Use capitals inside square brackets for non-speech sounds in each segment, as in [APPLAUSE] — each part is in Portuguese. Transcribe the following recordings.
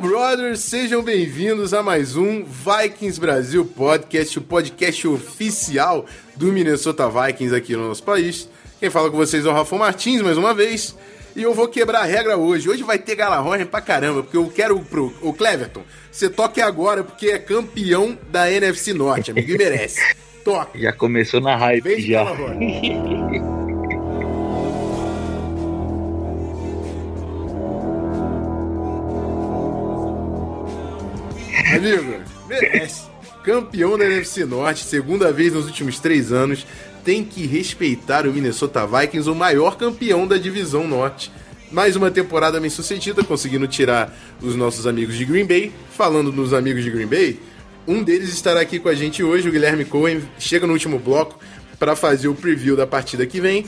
Brothers, sejam bem-vindos a mais um Vikings Brasil Podcast, o podcast oficial do Minnesota Vikings aqui no nosso país. Quem fala com vocês é o Rafa Martins, mais uma vez. E eu vou quebrar a regra hoje. Hoje vai ter Galahorn pra caramba, porque eu quero pro o Cleverton. Você toque agora, porque é campeão da NFC Norte, amigo, e merece. [LAUGHS] Toque. Já começou na hype Vem já. [LAUGHS] Amigo, merece. Campeão da NFC Norte, segunda vez nos últimos três anos, tem que respeitar o Minnesota Vikings, o maior campeão da divisão norte. Mais uma temporada bem sucedida, conseguindo tirar os nossos amigos de Green Bay. Falando nos amigos de Green Bay, um deles estará aqui com a gente hoje, o Guilherme Cohen. Chega no último bloco para fazer o preview da partida que vem.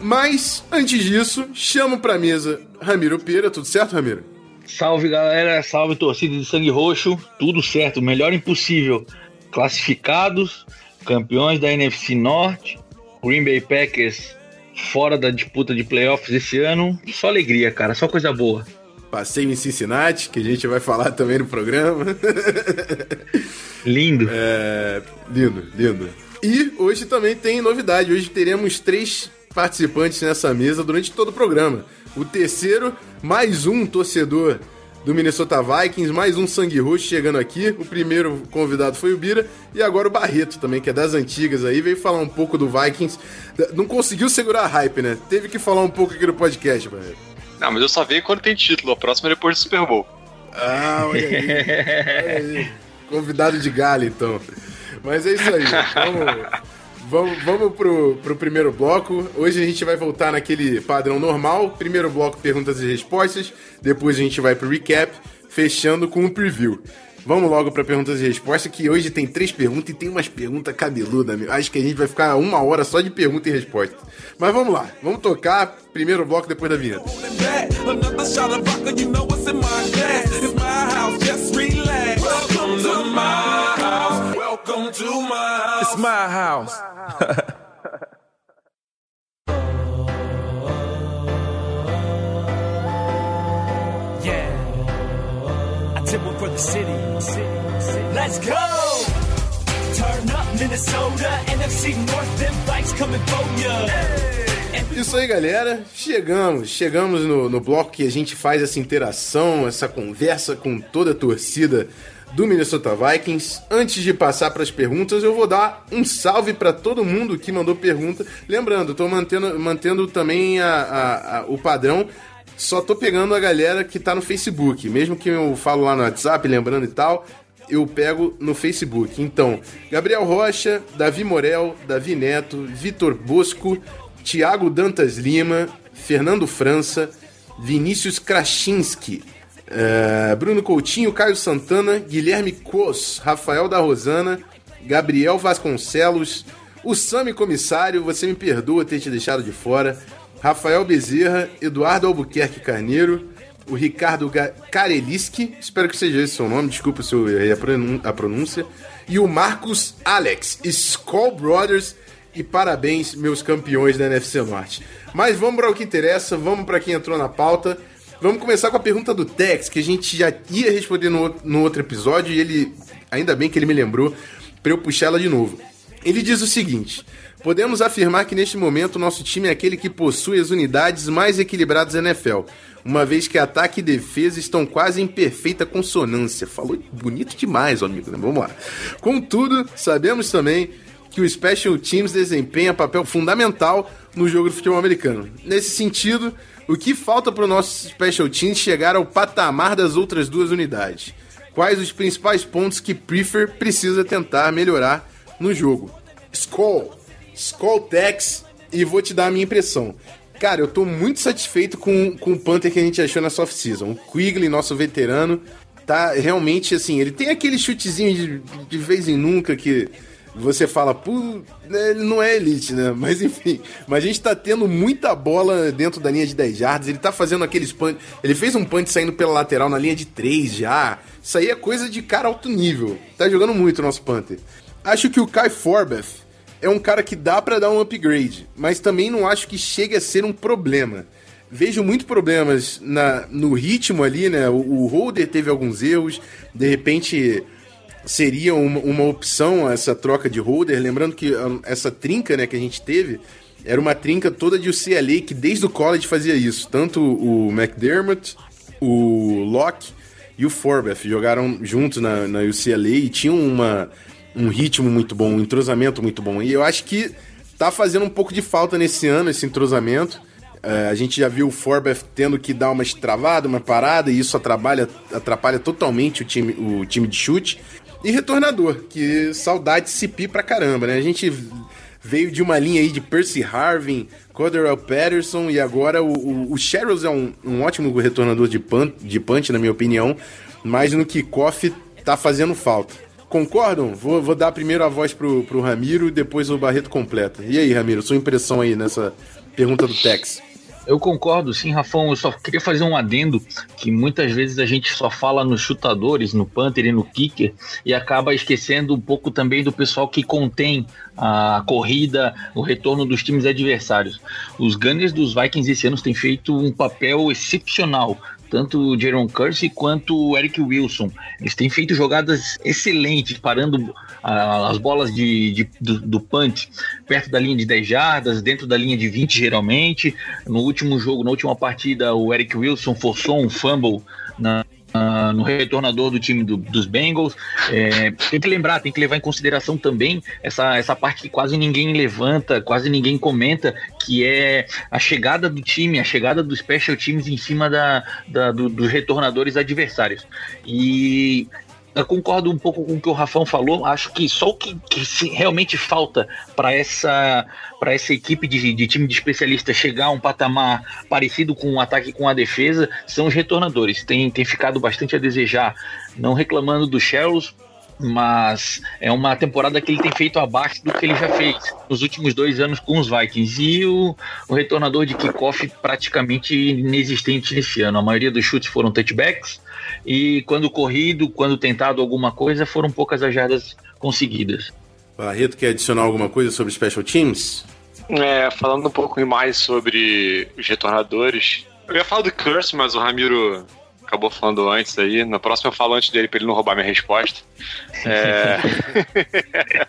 Mas, antes disso, chamo pra mesa Ramiro Pera. Tudo certo, Ramiro? Salve galera, salve torcida de sangue roxo, tudo certo, melhor impossível. Classificados, campeões da NFC Norte, Green Bay Packers fora da disputa de playoffs esse ano, só alegria, cara, só coisa boa. Passeio em Cincinnati, que a gente vai falar também no programa. [LAUGHS] Lindo. É, lindo, lindo. E hoje também tem novidade. Hoje teremos três participantes nessa mesa durante todo o programa. O terceiro, mais um torcedor do Minnesota Vikings, mais um sangue roxo chegando aqui. O primeiro convidado foi o Bira e agora o Barreto também, que é das antigas aí, veio falar um pouco do Vikings. Não conseguiu segurar a hype, né? Teve que falar um pouco aqui no podcast, Barreto. Não, mas eu só vejo quando tem título. A próxima é depois do Super Bowl. Ah, olha aí. [LAUGHS] olha aí. Convidado de galho, então. Mas é isso aí. [LAUGHS] Vamos, vamos, vamos pro, pro primeiro bloco. Hoje a gente vai voltar naquele padrão normal. Primeiro bloco, perguntas e respostas. Depois a gente vai pro recap, fechando com um preview. Vamos logo para perguntas e respostas, que hoje tem três perguntas e tem umas perguntas cabeludas. Acho que a gente vai ficar uma hora só de pergunta e resposta. Mas vamos lá, vamos tocar primeiro bloco depois da vinheta. Another Welcome to my house. It's my house. [LAUGHS] Yeah, I did one for the city. Let's go! Turn up Minnesota, NFC North, them bikes coming for ya. Isso aí, galera. Chegamos, chegamos no, no bloco que a gente faz essa interação, essa conversa com toda a torcida do Minnesota Vikings. Antes de passar para as perguntas, eu vou dar um salve para todo mundo que mandou pergunta. Lembrando, estou mantendo, mantendo também a- a- a- o padrão. Só tô pegando a galera que tá no Facebook. Mesmo que eu falo lá no WhatsApp, lembrando e tal, eu pego no Facebook. Então, Gabriel Rocha, Davi Morel, Davi Neto, Vitor Bosco, Tiago Dantas Lima, Fernando França, Vinícius Krasinski, eh, Bruno Coutinho, Caio Santana, Guilherme Cos, Rafael da Rosana, Gabriel Vasconcelos, o Sami Comissário, você me perdoa ter te deixado de fora, Rafael Bezerra, Eduardo Albuquerque Carneiro, o Ricardo Kareliski, espero que seja esse o seu nome, desculpa se eu errei a pronúncia, e o Marcos Alex, Skull Brothers, e parabéns, meus campeões da NFC Norte. Mas vamos para o que interessa, vamos para quem entrou na pauta. Vamos começar com a pergunta do Tex, que a gente já ia responder no, no outro episódio, e ele, ainda bem que ele me lembrou, para eu puxar ela de novo. Ele diz o seguinte: Podemos afirmar que neste momento nosso time é aquele que possui as unidades mais equilibradas da NFL, uma vez que ataque e defesa estão quase em perfeita consonância. Falou bonito demais, amigo. né? Vamos lá. Contudo, sabemos também que o Special Teams desempenha papel fundamental no jogo do futebol americano. Nesse sentido, o que falta para o nosso Special Teams chegar ao patamar das outras duas unidades? Quais os principais pontos que Prefer precisa tentar melhorar no jogo? Skull, Skull Tex, e vou te dar a minha impressão. Cara, eu tô muito satisfeito com, com o Panther que a gente achou nessa off-season. O Quigley, nosso veterano, tá realmente assim. Ele tem aquele chutezinho de, de vez em nunca que você fala, pô, né, ele não é elite, né? [LAUGHS] Mas enfim, mas a gente tá tendo muita bola dentro da linha de 10 yards, ele tá fazendo aqueles punch, ele fez um punch saindo pela lateral na linha de 3 já. Isso aí é coisa de cara alto nível. Tá jogando muito o nosso Panther. Acho que o Kai Forbeth é um cara que dá para dar um upgrade, mas também não acho que chegue a ser um problema. Vejo muitos problemas na, no ritmo ali, né? O, o Holder teve alguns erros, de repente seria uma, uma opção essa troca de holder. Lembrando que ah, essa trinca né, que a gente teve era uma trinca toda de UCLA que desde o college fazia isso. Tanto o McDermott, o Locke e o Forbeth jogaram juntos na, na UCLA e tinham uma, um ritmo muito bom, um entrosamento muito bom. E eu acho que tá fazendo um pouco de falta nesse ano esse entrosamento. Uh, a gente já viu o Forbeth tendo que dar uma estravada, uma parada, e isso atrapalha, atrapalha totalmente o time, o time de chute. E retornador, que saudade CP pra caramba, né? A gente veio de uma linha aí de Percy Harvin, Cordell Patterson e agora o, Sherrills é um, um ótimo retornador de, punch, de punch, na minha opinião, mas no kickoff tá fazendo falta. Concordam? Vou, vou dar primeiro a voz pro, pro Ramiro e depois o Barreto completa. E aí, Ramiro, sua impressão aí nessa pergunta do Tex? Eu concordo, sim, Rafão. Eu só queria fazer um adendo que muitas vezes a gente só fala nos chutadores, no punter e no kicker, e acaba esquecendo um pouco também do pessoal que contém a corrida, o retorno dos times adversários. Os Gunners dos Vikings esse ano têm feito um papel excepcional tanto o Jaron Kersey quanto o Eric Wilson. Eles têm feito jogadas excelentes, parando as bolas de, de do, do, perto da linha de 10 jardas, dentro da linha de 20 geralmente. No último jogo, na última partida, o Eric Wilson forçou um fumble na, no retornador do time do, dos Bengals. É, tem que lembrar, tem que levar em consideração também essa, essa parte que quase ninguém levanta, quase ninguém comenta, que é a chegada do time, a chegada dos special teams em cima da, da do, dos retornadores adversários. E eu concordo um pouco com o que o Rafão falou. Acho que só o que, que realmente falta para essa, essa equipe de, de, time de especialistas chegar a um patamar parecido com o um ataque com a defesa são os retornadores. Tem, tem ficado bastante a desejar, não reclamando do Sherrills, mas é uma temporada que ele tem feito abaixo do que ele já fez nos últimos dois anos com os Vikings. E o, o retornador de kickoff praticamente inexistente nesse ano. A maioria dos chutes foram touchbacks e quando corrido, quando tentado alguma coisa, foram poucas as jardas conseguidas. Barreto quer adicionar alguma coisa sobre Special Teams? É, falando um pouco mais sobre os retornadores. Eu ia falar do Curse, mas o Ramiro acabou falando antes aí. Na próxima eu falo antes dele pra ele não roubar minha resposta. É... [LAUGHS]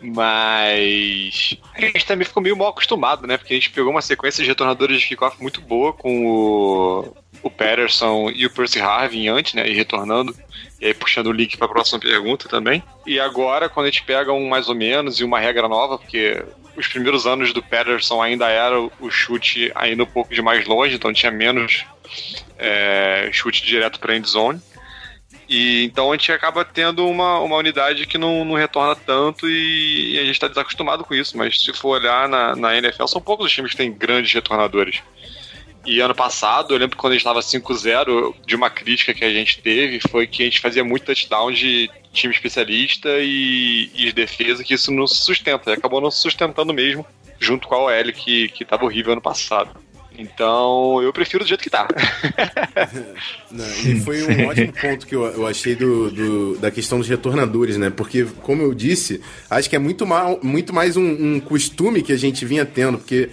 Mas a gente também ficou meio mal acostumado, né? Porque a gente pegou uma sequência de retornadores de kickoff muito boa com o, o Patterson e o Percy Harvin antes, né? E retornando. E aí puxando o link para a próxima pergunta também. E agora, quando a gente pega um mais ou menos e uma regra nova, porque os primeiros anos do Patterson ainda era o chute ainda um pouco de mais longe, então tinha menos é, chute direto para end zone. E então a gente acaba tendo uma, uma unidade que não, não retorna tanto e, e a gente está desacostumado com isso. Mas se for olhar na, na NFL, são poucos os times que têm grandes retornadores. E ano passado, eu lembro quando a gente estava 5-0, de uma crítica que a gente teve foi que a gente fazia muito touchdown de time especialista e, e de defesa, que isso não se sustenta. E acabou não se sustentando mesmo, junto com a OL que, que tava horrível ano passado. Então, eu prefiro do jeito que tá. [LAUGHS] Não, e foi um ótimo ponto que eu, eu achei do, do, da questão dos retornadores, né? Porque, como eu disse, acho que é muito, mal, muito mais um, um costume que a gente vinha tendo, porque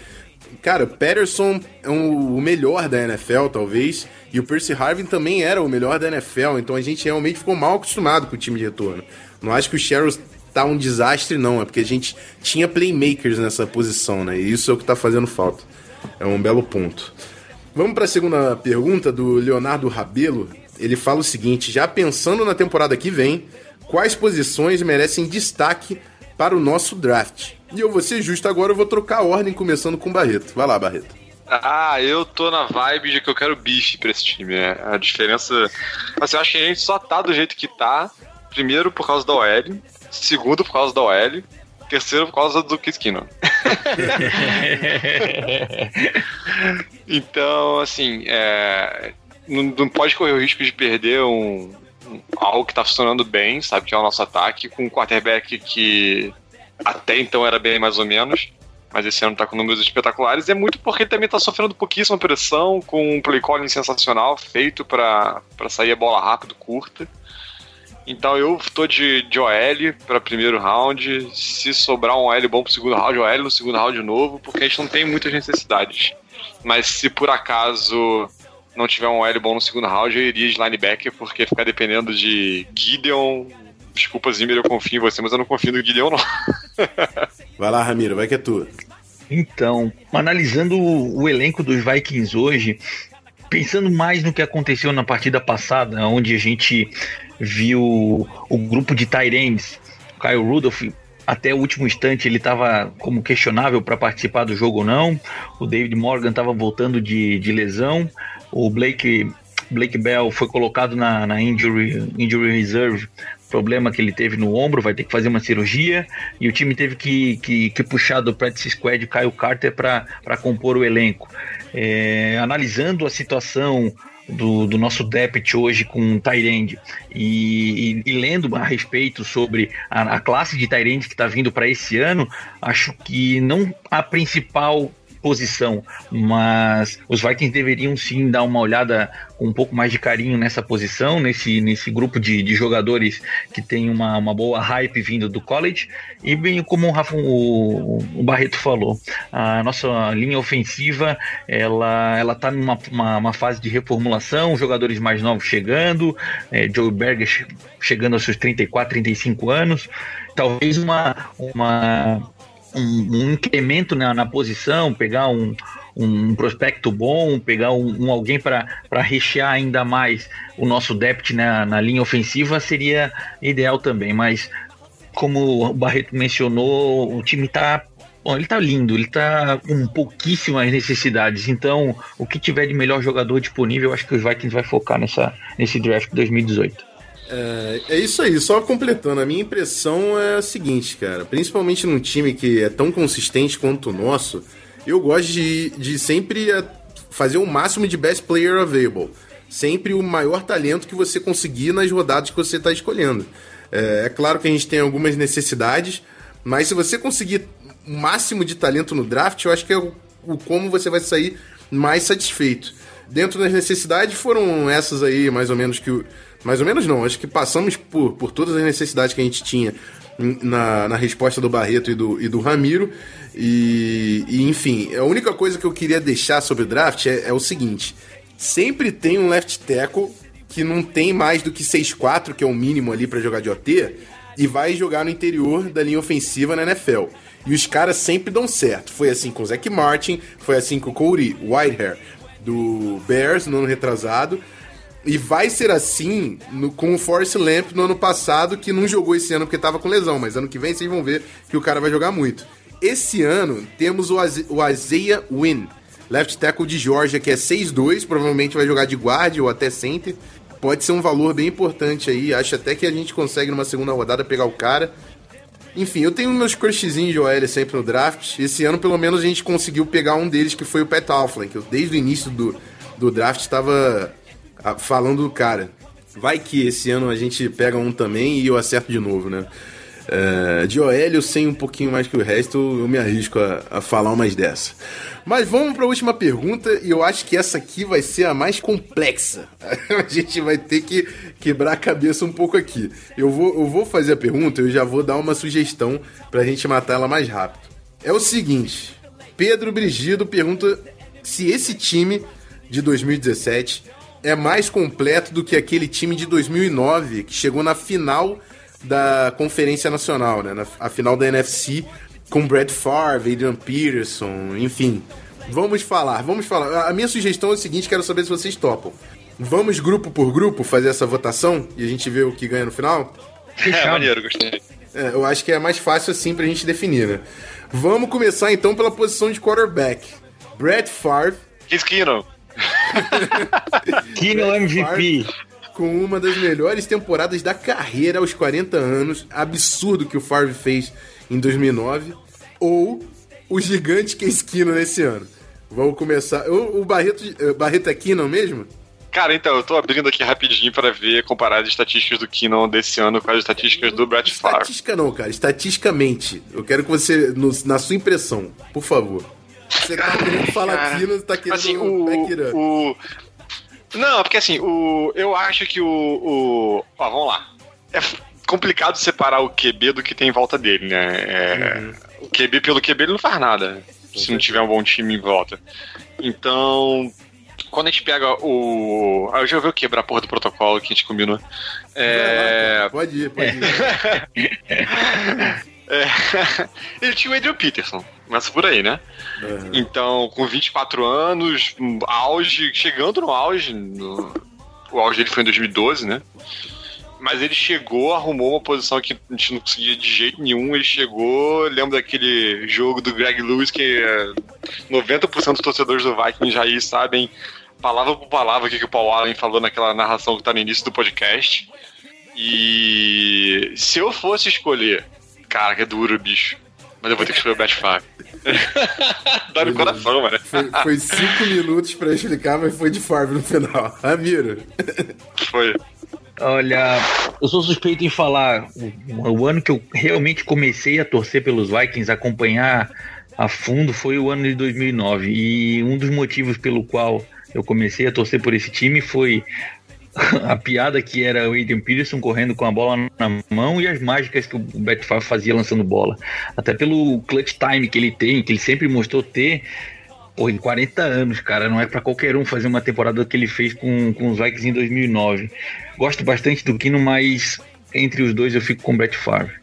cara, Patterson é um, o melhor da NFL, talvez, e o Percy Harvin também era o melhor da NFL, então a gente realmente ficou mal acostumado com o time de retorno. Não acho que o Sherrill tá um desastre, não, é porque a gente tinha playmakers nessa posição, né? E isso é o que tá fazendo falta. É um belo ponto. Vamos para a segunda pergunta do Leonardo Rabelo. Ele fala o seguinte: já pensando na temporada que vem, quais posições merecem destaque para o nosso draft? E eu vou ser justo agora, eu vou trocar a ordem começando com o Barreto. Vai lá, Barreto. Ah, eu tô na vibe de que eu quero bife pra esse time. Né? A diferença. Assim, eu acho que a gente só tá do jeito que tá. Primeiro por causa da OL. Segundo por causa da OL. Terceiro por causa do Kiskino. [LAUGHS] então, assim, é, não, não pode correr o risco de perder um, um- algo que tá funcionando bem, sabe? Que é o nosso ataque, com um quarterback que até então era bem mais ou menos, mas esse ano tá com números espetaculares. E é muito porque ele também tá sofrendo pouquíssima pressão, com um play calling sensacional, feito para sair a bola rápido, curta. Então eu tô de, de OL para primeiro round. Se sobrar um OL bom pro segundo round, OL no segundo round de novo, porque a gente não tem muitas necessidades. Mas se por acaso não tiver um OL bom no segundo round, eu iria de linebacker, porque ficar dependendo de Gideon. Desculpa, Zimmer, eu confio em você, mas eu não confio no Gideon, não. [LAUGHS] Vai lá, Ramiro, vai que é tua. Então, analisando o, o elenco dos Vikings hoje, pensando mais no que aconteceu na partida passada, onde a gente viu o grupo de Tyrands, Kyle Rudolph, até o último instante ele estava como questionável para participar do jogo ou não. O David Morgan estava voltando de, de lesão. O Blake, Blake Bell foi colocado na, na injury, injury reserve problema que ele teve no ombro, vai ter que fazer uma cirurgia, e o time teve que, que, que puxar do practice squad o Kyle Carter para compor o elenco. É, analisando a situação do, do nosso depth hoje com o Tyrande e, e, e lendo a respeito sobre a, a classe de Tyrande que está vindo para esse ano, acho que não a principal posição, mas os Vikings deveriam sim dar uma olhada com um pouco mais de carinho nessa posição, nesse, nesse grupo de, de jogadores que tem uma, uma boa hype vindo do college, e bem como o, Rafa, o, o Barreto falou, a nossa linha ofensiva ela, ela tá numa uma, uma fase de reformulação, jogadores mais novos chegando, é, Joe Berger che- chegando aos seus 34, 35 anos, talvez uma, uma um, um incremento na, na posição, pegar um, um prospecto bom, pegar um, um alguém para rechear ainda mais o nosso depth na, na linha ofensiva seria ideal também, mas como o Barreto mencionou, o time tá Bom, ele tá lindo, ele tá com pouquíssimas necessidades. Então, o que tiver de melhor jogador disponível, eu acho que os Vikings vai focar nessa, nesse draft de 2018. É, é isso aí, só completando. A minha impressão é a seguinte, cara. Principalmente num time que é tão consistente quanto o nosso, eu gosto de, de sempre é, fazer o máximo de best player available. Sempre o maior talento que você conseguir nas rodadas que você está escolhendo. É, é claro que a gente tem algumas necessidades, mas se você conseguir o máximo de talento no draft, eu acho que é o, o como você vai sair mais satisfeito. Dentro das necessidades foram essas aí, mais ou menos que o. Mais ou menos não, acho que passamos por, por todas as necessidades que a gente tinha na, na resposta do Barreto e do, e do Ramiro. E, e, enfim, a única coisa que eu queria deixar sobre o draft é, é o seguinte: sempre tem um left tackle que não tem mais do que 6'4, que é o mínimo ali para jogar de OT, e vai jogar no interior da linha ofensiva na NFL. E os caras sempre dão certo. Foi assim com o Zach Martin, foi assim com o Cody Whitehair do Bears no ano retrasado. E vai ser assim no- com o Forrest Lamp no ano passado, que não jogou esse ano porque tava com lesão, mas ano que vem vocês vão ver que o cara vai jogar muito. Esse ano temos o, Aze- o left tackle de Georgia, que é 6'2, provavelmente vai jogar de guard ou até center. Pode ser um valor bem importante aí, acho até que a gente consegue numa segunda rodada pegar o cara. Enfim, eu tenho meus crushzinhos de OL sempre no draft. Esse ano, pelo menos, a gente conseguiu pegar um deles, que foi o Pat Alflin, que eu, desde o início do, do draft estava falando do cara. Vai que esse ano a gente pega um também e eu acerto de novo, né? É, de OL eu sei um pouquinho mais que o resto, eu me arrisco a, a falar umas dessa. Mas vamos para a última pergunta e eu acho que essa aqui vai ser a mais complexa. [LAUGHS] a gente vai ter que quebrar a cabeça um pouco aqui. Eu vou, eu vou fazer a pergunta e eu já vou dar uma sugestão para a gente matar ela mais rápido. É o seguinte: Pedro Brigido pergunta se esse time de 2017 é mais completo do que aquele time de 2009 que chegou na final da Conferência Nacional, né? Na, a final da NFC com Brett Favre, Adrian Peterson, enfim. Vamos falar, vamos falar. A minha sugestão é o seguinte, quero saber se vocês topam. Vamos grupo por grupo fazer essa votação e a gente vê o que ganha no final? É, maneiro, gostei. É, eu acho que é mais fácil assim pra gente definir, né? Vamos começar então pela posição de quarterback. Brett Favre Case Keenum. [LAUGHS] Kino MVP. com uma das melhores temporadas da carreira aos 40 anos, absurdo que o Favre fez em 2009, ou o gigante Case Keenum nesse ano? Vamos começar. O, o Barreto, eh, Barreto é Keenum mesmo? Cara, então, eu tô abrindo aqui rapidinho pra ver, comparar as estatísticas do Keenan desse ano com as estatísticas do Brett Favre. Estatística não, cara. Estatisticamente. Eu quero que você, no- na sua impressão, por favor. Você tá querendo falar Cara, Keenum, você tá querendo assim, up. o, o... Não, porque assim, o, eu acho que o, o... Ó, vamos lá. É complicado separar o QB do que tem em volta dele, né? É, O QB pelo QB ele não faz nada, se não tiver um bom time em volta. Então, quando a gente pega o... Ah, eu já vi eu quebrar a porra do protocolo que a gente combinou. É... cara. Pode ir, pode ir. [LAUGHS] É, [LAUGHS] ele tinha o Adrian Peterson, começa por aí, né? Aham. Então, com 24 anos, auge, chegando no auge, no- o auge dele foi em 2012, né? Mas ele chegou, arrumou uma posição que a gente não conseguia de jeito nenhum. Ele chegou, lembro daquele jogo do Greg Lewis que é, 90% dos torcedores do Vikings já aí sabem, palavra por palavra, o que, que o Paul Allen falou naquela narração que tá no início do podcast. E se eu fosse escolher, cara, que é duro, bicho. Mas eu vou ter que escolher o Brett Favre. Dá no coração, mano. Foi, foi cinco minutos pra explicar, mas foi de Favre no final. [LAUGHS] Ramiro. Foi. Olha, eu sou suspeito em falar. O, o ano que eu realmente comecei a torcer pelos Vikings, acompanhar a fundo, foi o ano de 2009. E um dos motivos pelo qual eu comecei a torcer por esse time foi [LAUGHS] a piada que era o Adrian Peterson correndo com a bola na mão e as mágicas que o Brett Favre fazia lançando bola. Até pelo clutch time que ele tem, que ele sempre mostrou ter. Porra, em 40 anos, cara, não é pra qualquer um fazer uma temporada que ele fez com, com os Vikings em 2009. Gosto bastante do Kino, mas entre os dois eu fico com o Brett Favre.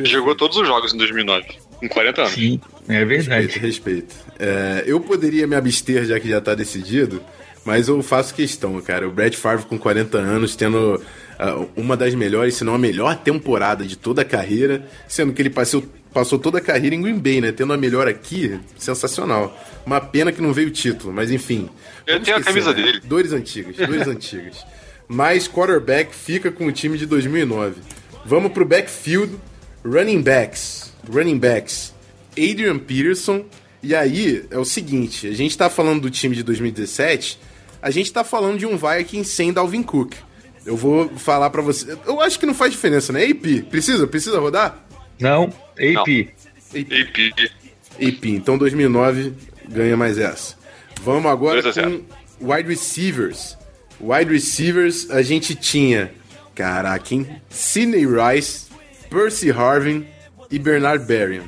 Jogou todos os jogos em 2009, com 40 anos. Sim, é verdade. Respeito, respeito. É, eu poderia me abster, já que já tá decidido, mas eu faço questão, cara. O Brett Favre com 40 anos, tendo ah, uma das melhores, se não a melhor temporada de toda a carreira, sendo que ele passou, passou toda a carreira em Green Bay, né? Tendo a melhor aqui, sensacional. Uma pena que não veio o título, mas enfim. Eu tenho a esquecer, camisa né? dele. Dores antigas, dores [LAUGHS] antigas. Mas quarterback fica com o time de 2009. Vamos pro backfield, running backs. Running backs. Adrian Peterson. E aí, é o seguinte, a gente tá falando do time de 2017, a gente tá falando de um Viking sem Dalvin Cook. Eu vou falar pra você. Eu acho que não faz diferença, né? AP, precisa? Precisa rodar? Não, AP. AP. AP. Então 2009 ganha mais essa. Vamos agora 2 a 0. com wide receivers. Wide receivers, a gente tinha, caraca, hein? Sidney Rice, Percy Harvin e Bernard Berrian.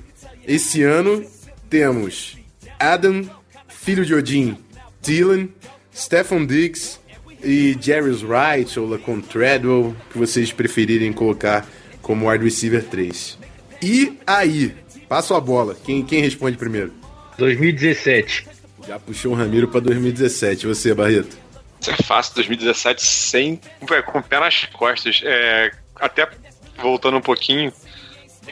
Esse ano temos Adam, filho de Odin, Dylan, Stephen Diggs e Jarvis Wright ou Lacon Treadwell, que vocês preferirem colocar como wide receiver 3. E aí, passo a bola. Quem, quem responde primeiro? 2017. Já puxou o Ramiro pra 2017. Você, Barreto? Isso é fácil, 2017 sem. com o pé nas costas. É, até voltando um pouquinho,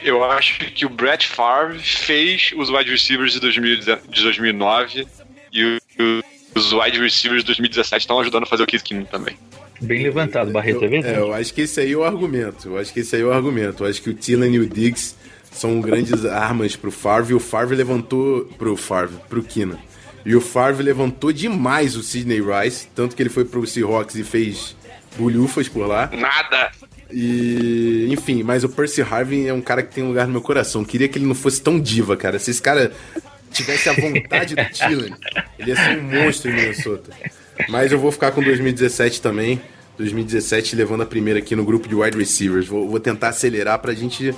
eu acho que o Brett Favre fez os wide receivers de, 2010 de 2009 e o- os wide receivers de 2017 estão ajudando a fazer o Case Keenum também. Bem levantado, Barreto, é É, verdade. eu acho que esse aí é o argumento. Eu acho que esse aí é o argumento. Eu acho que o Thielen e o Diggs são grandes [LAUGHS] armas pro Favre. E o Favre levantou pro Favre, pro Kina. E o Favre levantou demais o Sidney Rice, tanto que ele foi pro Seahawks e fez bulhufas por lá. Nada! E, enfim, mas o Percy Harvin é um cara que tem um lugar no meu coração. Queria que ele não fosse tão diva, cara. Se esse cara tivesse a vontade do Thielen, ele ia ser um monstro em Minnesota. Mas eu vou ficar com 2017 também. 2017 levando a primeira aqui no grupo de wide receivers. Vou, vou tentar acelerar pra gente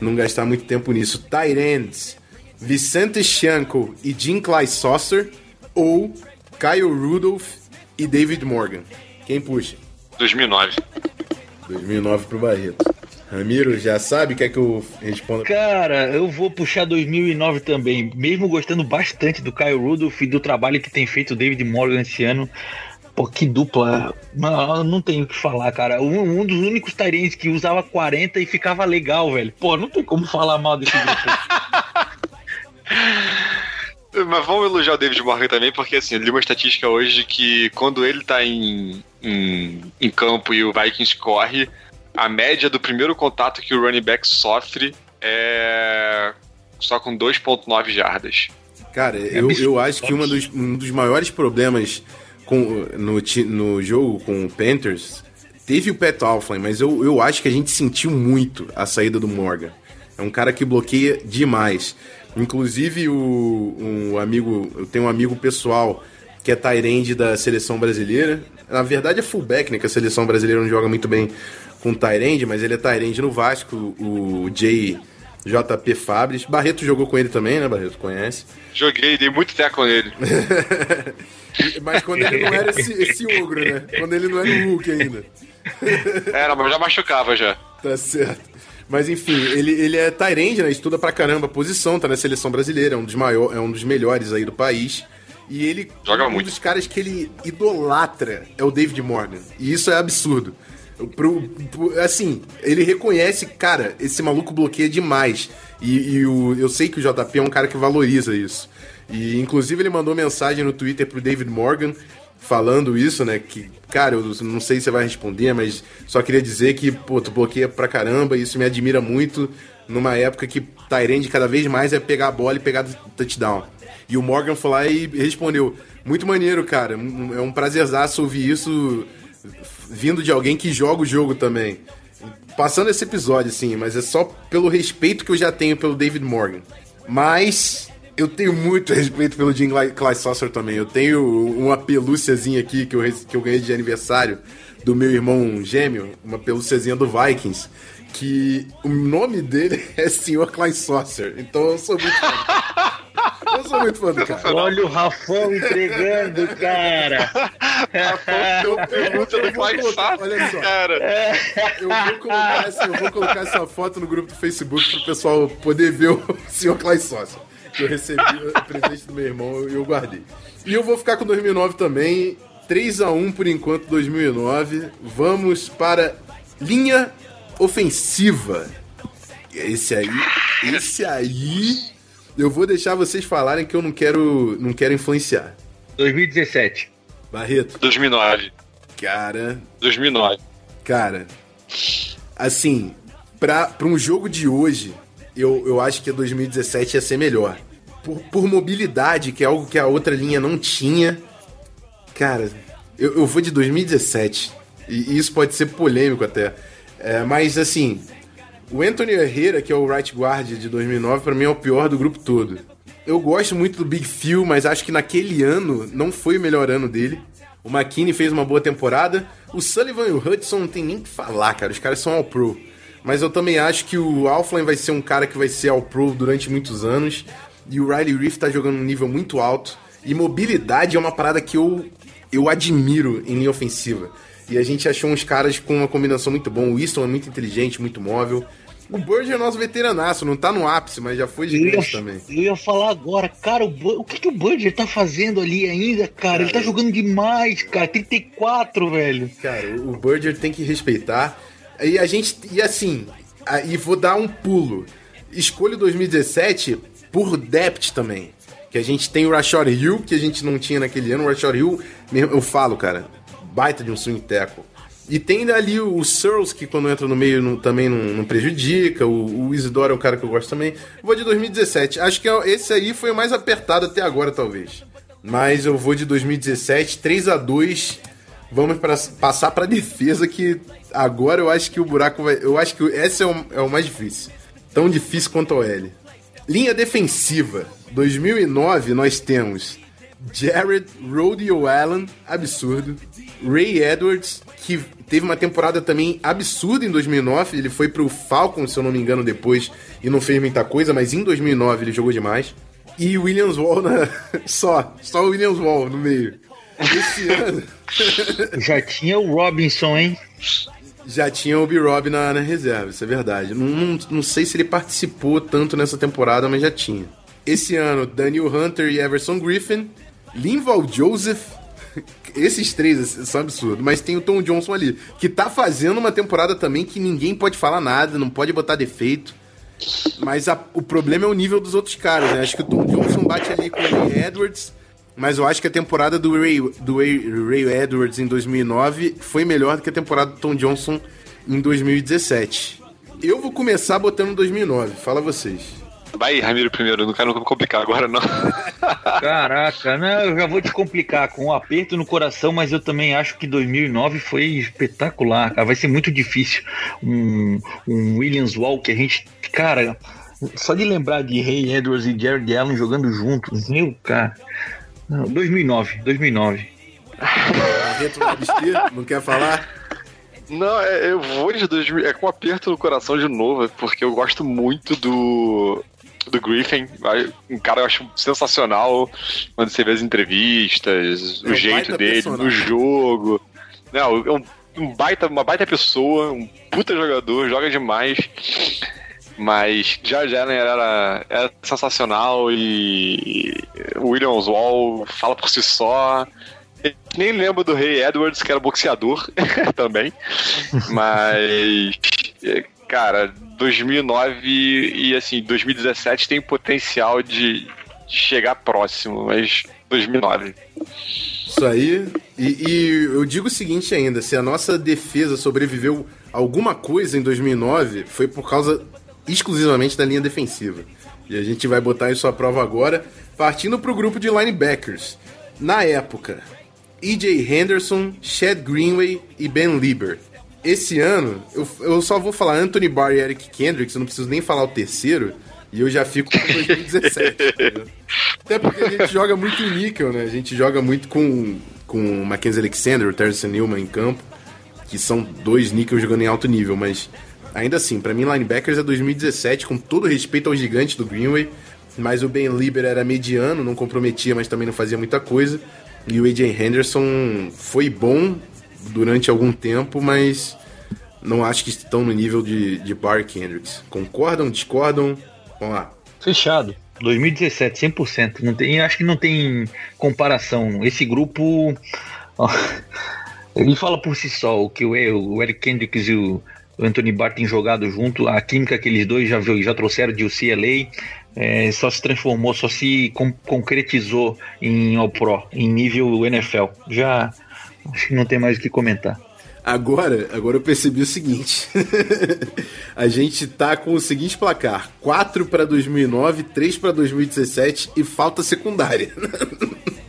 não gastar muito tempo nisso. Ends, Vicente Shanko e Jim Clay Saucer ou Kyle Rudolph e David Morgan. Quem puxa? 2009. 2009 pro Barreto. Ramiro, já sabe o que é que eu respondo? Cara, eu vou puxar 2009 também. Mesmo gostando bastante do Kyle Rudolph e do trabalho que tem feito o David Morgan esse ano. Pô, que dupla. Não, não tenho o que falar, cara. Um, um dos únicos Tyrants que usava 40 e ficava legal, velho. Pô, não tem como falar mal desse grupo. [LAUGHS] Mas vamos elogiar o David Morgan também, porque assim, eu li uma estatística hoje de que quando ele tá em, em, em campo e o Vikings corre, a média do primeiro contato que o running back sofre é só com 2.9 jardas. Cara, eu, eu acho que uma dos, um dos maiores problemas com, no, ti- no jogo com o Panthers teve o Pat Alflin, mas eu, eu acho que a gente sentiu muito a saída do Morgan. É um cara que bloqueia demais. Inclusive, o, um amigo, eu tenho um amigo pessoal que é Tyrande da seleção brasileira. Na verdade, é fullback, né? Que a seleção brasileira não joga muito bem com Tyrande, mas ele é Tyrande no Vasco, o Jay JP Fabris. Barreto jogou com ele também, né, Barreto? Conhece? Joguei, dei muito teco nele. [LAUGHS] Mas quando ele não era esse, esse ogro, né? Quando ele não era o Hulk ainda. [LAUGHS] Era, mas já machucava já. Tá certo. Mas enfim, ele, ele é Tyrande, né? Estuda pra caramba a posição, tá na seleção brasileira, é um dos maiores, é um dos melhores aí do país. E ele. Joga um muito. dos caras que ele idolatra é o David Morgan. E isso é absurdo. Pro- pro- assim, ele reconhece, cara, esse maluco bloqueia demais. E, e o, eu sei que o JP é um cara que valoriza isso. E inclusive ele mandou mensagem no Twitter pro David Morgan falando isso, né? Que, cara, eu não sei se você vai responder, mas só queria dizer que, pô, tu bloqueia pra caramba, isso me admira muito numa época que Tyrande cada vez mais é pegar a bola e pegar touchdown. E o Morgan foi lá e respondeu: Muito maneiro, cara. É um prazerzaço ouvir isso vindo de alguém que joga o jogo também. Passando esse episódio, assim, mas é só pelo respeito que eu já tenho pelo David Morgan. Mas eu tenho muito [LAUGHS] respeito pelo Jim Clay Saucer também. Eu tenho uma pelúciazinha aqui que eu, que eu ganhei de aniversário do meu irmão gêmeo, uma pelúciazinha do Vikings, que o nome dele [LAUGHS] é Sr. Klein Saucer. Então eu sou muito fã. [LAUGHS] Eu sou muito fã do cara. Olha o Rafão entregando, [LAUGHS] cara. Eu, Pergunta do colocar, olha só, cara. eu vou, colocar essa, eu vou colocar essa foto no grupo do Facebook pro pessoal poder ver o [LAUGHS] Sr. Clay Saucer. Que eu recebi o presente do meu irmão e eu guardei. E eu vou ficar com 2009 também. 3x1 por enquanto 2009. Vamos para linha ofensiva. Esse aí, esse aí, eu vou deixar vocês falarem que eu não quero, não quero influenciar. 2017. Barreto, 2009. cara, 2009. Cara, assim, pra, pra um jogo de hoje, eu, eu acho que 2017 ia ser melhor. Por, por mobilidade, que é algo que a outra linha não tinha. Cara, eu, eu vou de 2017. E, e isso pode ser polêmico até. É, mas assim, o Anthony Herrera, que é o right guard de 2009, pra mim é o pior do grupo todo. Eu gosto muito do Big Phil, mas acho que naquele ano não foi o melhor ano dele. O McKinney fez uma boa temporada. O Sullivan e o Hudson não tem nem que falar, cara. Os caras são all pro. Mas eu também acho que o Alflin vai ser um cara que vai ser all pro durante muitos anos. E o Riley Reef tá jogando num nível muito alto. E mobilidade é uma parada que eu, eu admiro em linha ofensiva. E a gente achou uns caras com uma combinação muito bom. O Easton é muito inteligente, muito móvel. O Bird é nosso veteranaço, não tá no ápice, mas já foi Eu ia, gigante também. eu ia falar agora, cara, o, o que, que o Budger tá fazendo ali ainda, cara? Ele tá jogando demais, cara. 34, velho. Cara, o Berger tem que respeitar. E a gente. E assim, e vou dar um pulo. Escolho 2017 por depth também. Que a gente tem o Rashard Hill, que a gente não tinha naquele ano. O Rashard Hill, eu falo, cara, baita de um swing tackle. E tem ali o Searles, que quando entra no meio não- também não, não prejudica. O, o Isidoro é um cara que eu gosto também. Vou de 2017. Acho que é- esse aí foi o mais apertado até agora, talvez. Mas eu vou de 2017, 3 a 2 Vamos pra, passar pra defesa, que agora eu acho que o buraco vai. Eu acho que esse é o, é o mais difícil. Tão difícil quanto o L. Linha defensiva. 2009 nós temos Jared Rodeo Allen, absurdo. Ray Edwards, que teve uma temporada também absurda em 2009. Ele foi pro Falcons, se eu não me engano, depois e não fez muita coisa, mas em 2009 ele jogou demais. E Williams Wall na... [LAUGHS] só, só o Williams Wall no meio. Esse [LAUGHS] ano Já tinha o Robinson, hein? já tinha o B-Rob na, na reserva, isso é verdade. Não, não, não sei se ele participou tanto nessa temporada, mas já tinha. Esse ano, Daniel Hunter e Everson Griffin, Linval Joseph. Esses três são absurdos, mas tem o Tom Johnson ali, que tá fazendo uma temporada também que ninguém pode falar nada, não pode botar defeito. Mas a- o problema é o nível dos outros caras, né? Acho que o Tom Johnson bate ali com o Ray Edwards, mas eu acho que a temporada do Ray, do Ray, Ray Edwards em 2009 foi melhor do que a temporada do Tom Johnson em 2017. Eu vou começar botando 2009, fala vocês. Vai, Ramiro, primeiro. Não quero me complicar agora, não. Caraca, não, eu já vou te complicar com um aperto no coração, mas eu também acho que 2009 foi espetacular, cara. Vai ser muito difícil um, um Williams Wall que a gente, cara, só de lembrar de Ray Edwards e Jared Allen jogando juntos, meu cara. Não, 2009, 2009. Barreto Webster, não quer falar? Não, é, eu vou de 2000. É com aperto no coração de novo, porque eu gosto muito do. Do Griffin, um cara eu acho sensacional quando você vê as entrevistas, É o um jeito dele, personagem. no jogo. Não, é um, um baita, uma baita pessoa, um puta jogador, joga demais. Mas George Allen era, era sensacional e Williams Wall fala por si só. Eu nem lembro do Ray Edwards, que era boxeador [LAUGHS] também. Mas, é, cara, 2009 e assim, 2017 tem potencial de, de chegar próximo, mas 2009. Isso aí. E, e eu digo o seguinte ainda: se a nossa defesa sobreviveu alguma coisa em 2009, foi por causa exclusivamente da linha defensiva. E a gente vai botar isso à prova agora, partindo pro grupo de linebackers. Na época, E.J. Henderson, Chad Greenway e Ben Lieber. Esse ano, eu, eu só vou falar Anthony Barr e Eric Kendricks, eu não preciso nem falar o terceiro, e eu já fico com 2017. entendeu? Até porque a gente joga muito em níquel, né? A gente joga muito com, com o Mackenzie Alexander, o Terrence Newman em campo, que são dois níquel jogando em alto nível, mas ainda assim, pra mim linebackers é 2017, com todo respeito ao gigante do Greenway, mas o Ben Lieber era mediano, não comprometia, mas também não fazia muita coisa, e o AJ Henderson foi bom durante algum tempo, mas não acho que estão no nível de, de Barr e Kendricks. Concordam, discordam? Vamos lá. Fechado. 2017, 100%. Não tem, acho que não tem comparação. Esse grupo. ó, [LAUGHS] ele fala por si só. O que o, Eric Kendricks e o Anthony Barr têm jogado junto. A química que eles dois já, já trouxeram de UCLA. é, só se transformou, só se con- concretizou em All Pro, em nível NFL. Já acho que não tem mais o que comentar. Agora, agora eu percebi o seguinte. [LAUGHS] a gente tá com o seguinte placar: 4 para 2009, 3 para 2017 e falta secundária. Ah, [LAUGHS]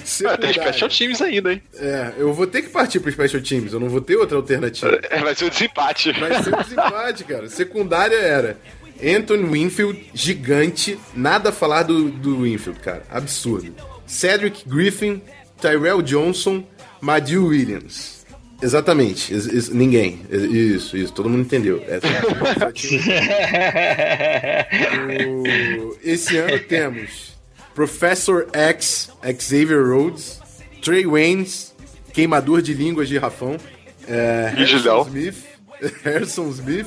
tem Secundária. special teams ainda, hein? É, eu vou ter que partir pro Special Teams, eu não vou ter outra alternativa. [LAUGHS] É, vai ser o desempate. Vai ser um desempate, cara. Secundária era Anthony Winfield, gigante, nada a falar do, do Winfield, cara. Absurdo. Cedric Griffin, Tyrell Johnson, Madiu Williams. Exatamente, is- is- ninguém. Isso, isso, todo mundo entendeu. Essa é [LAUGHS] O- Esse ano temos Professor X, Xavier Rhodes, Trey Waynes, queimador de línguas de Rafão, é, Harrison Vigilão. Smith, [LAUGHS] Harrison Smith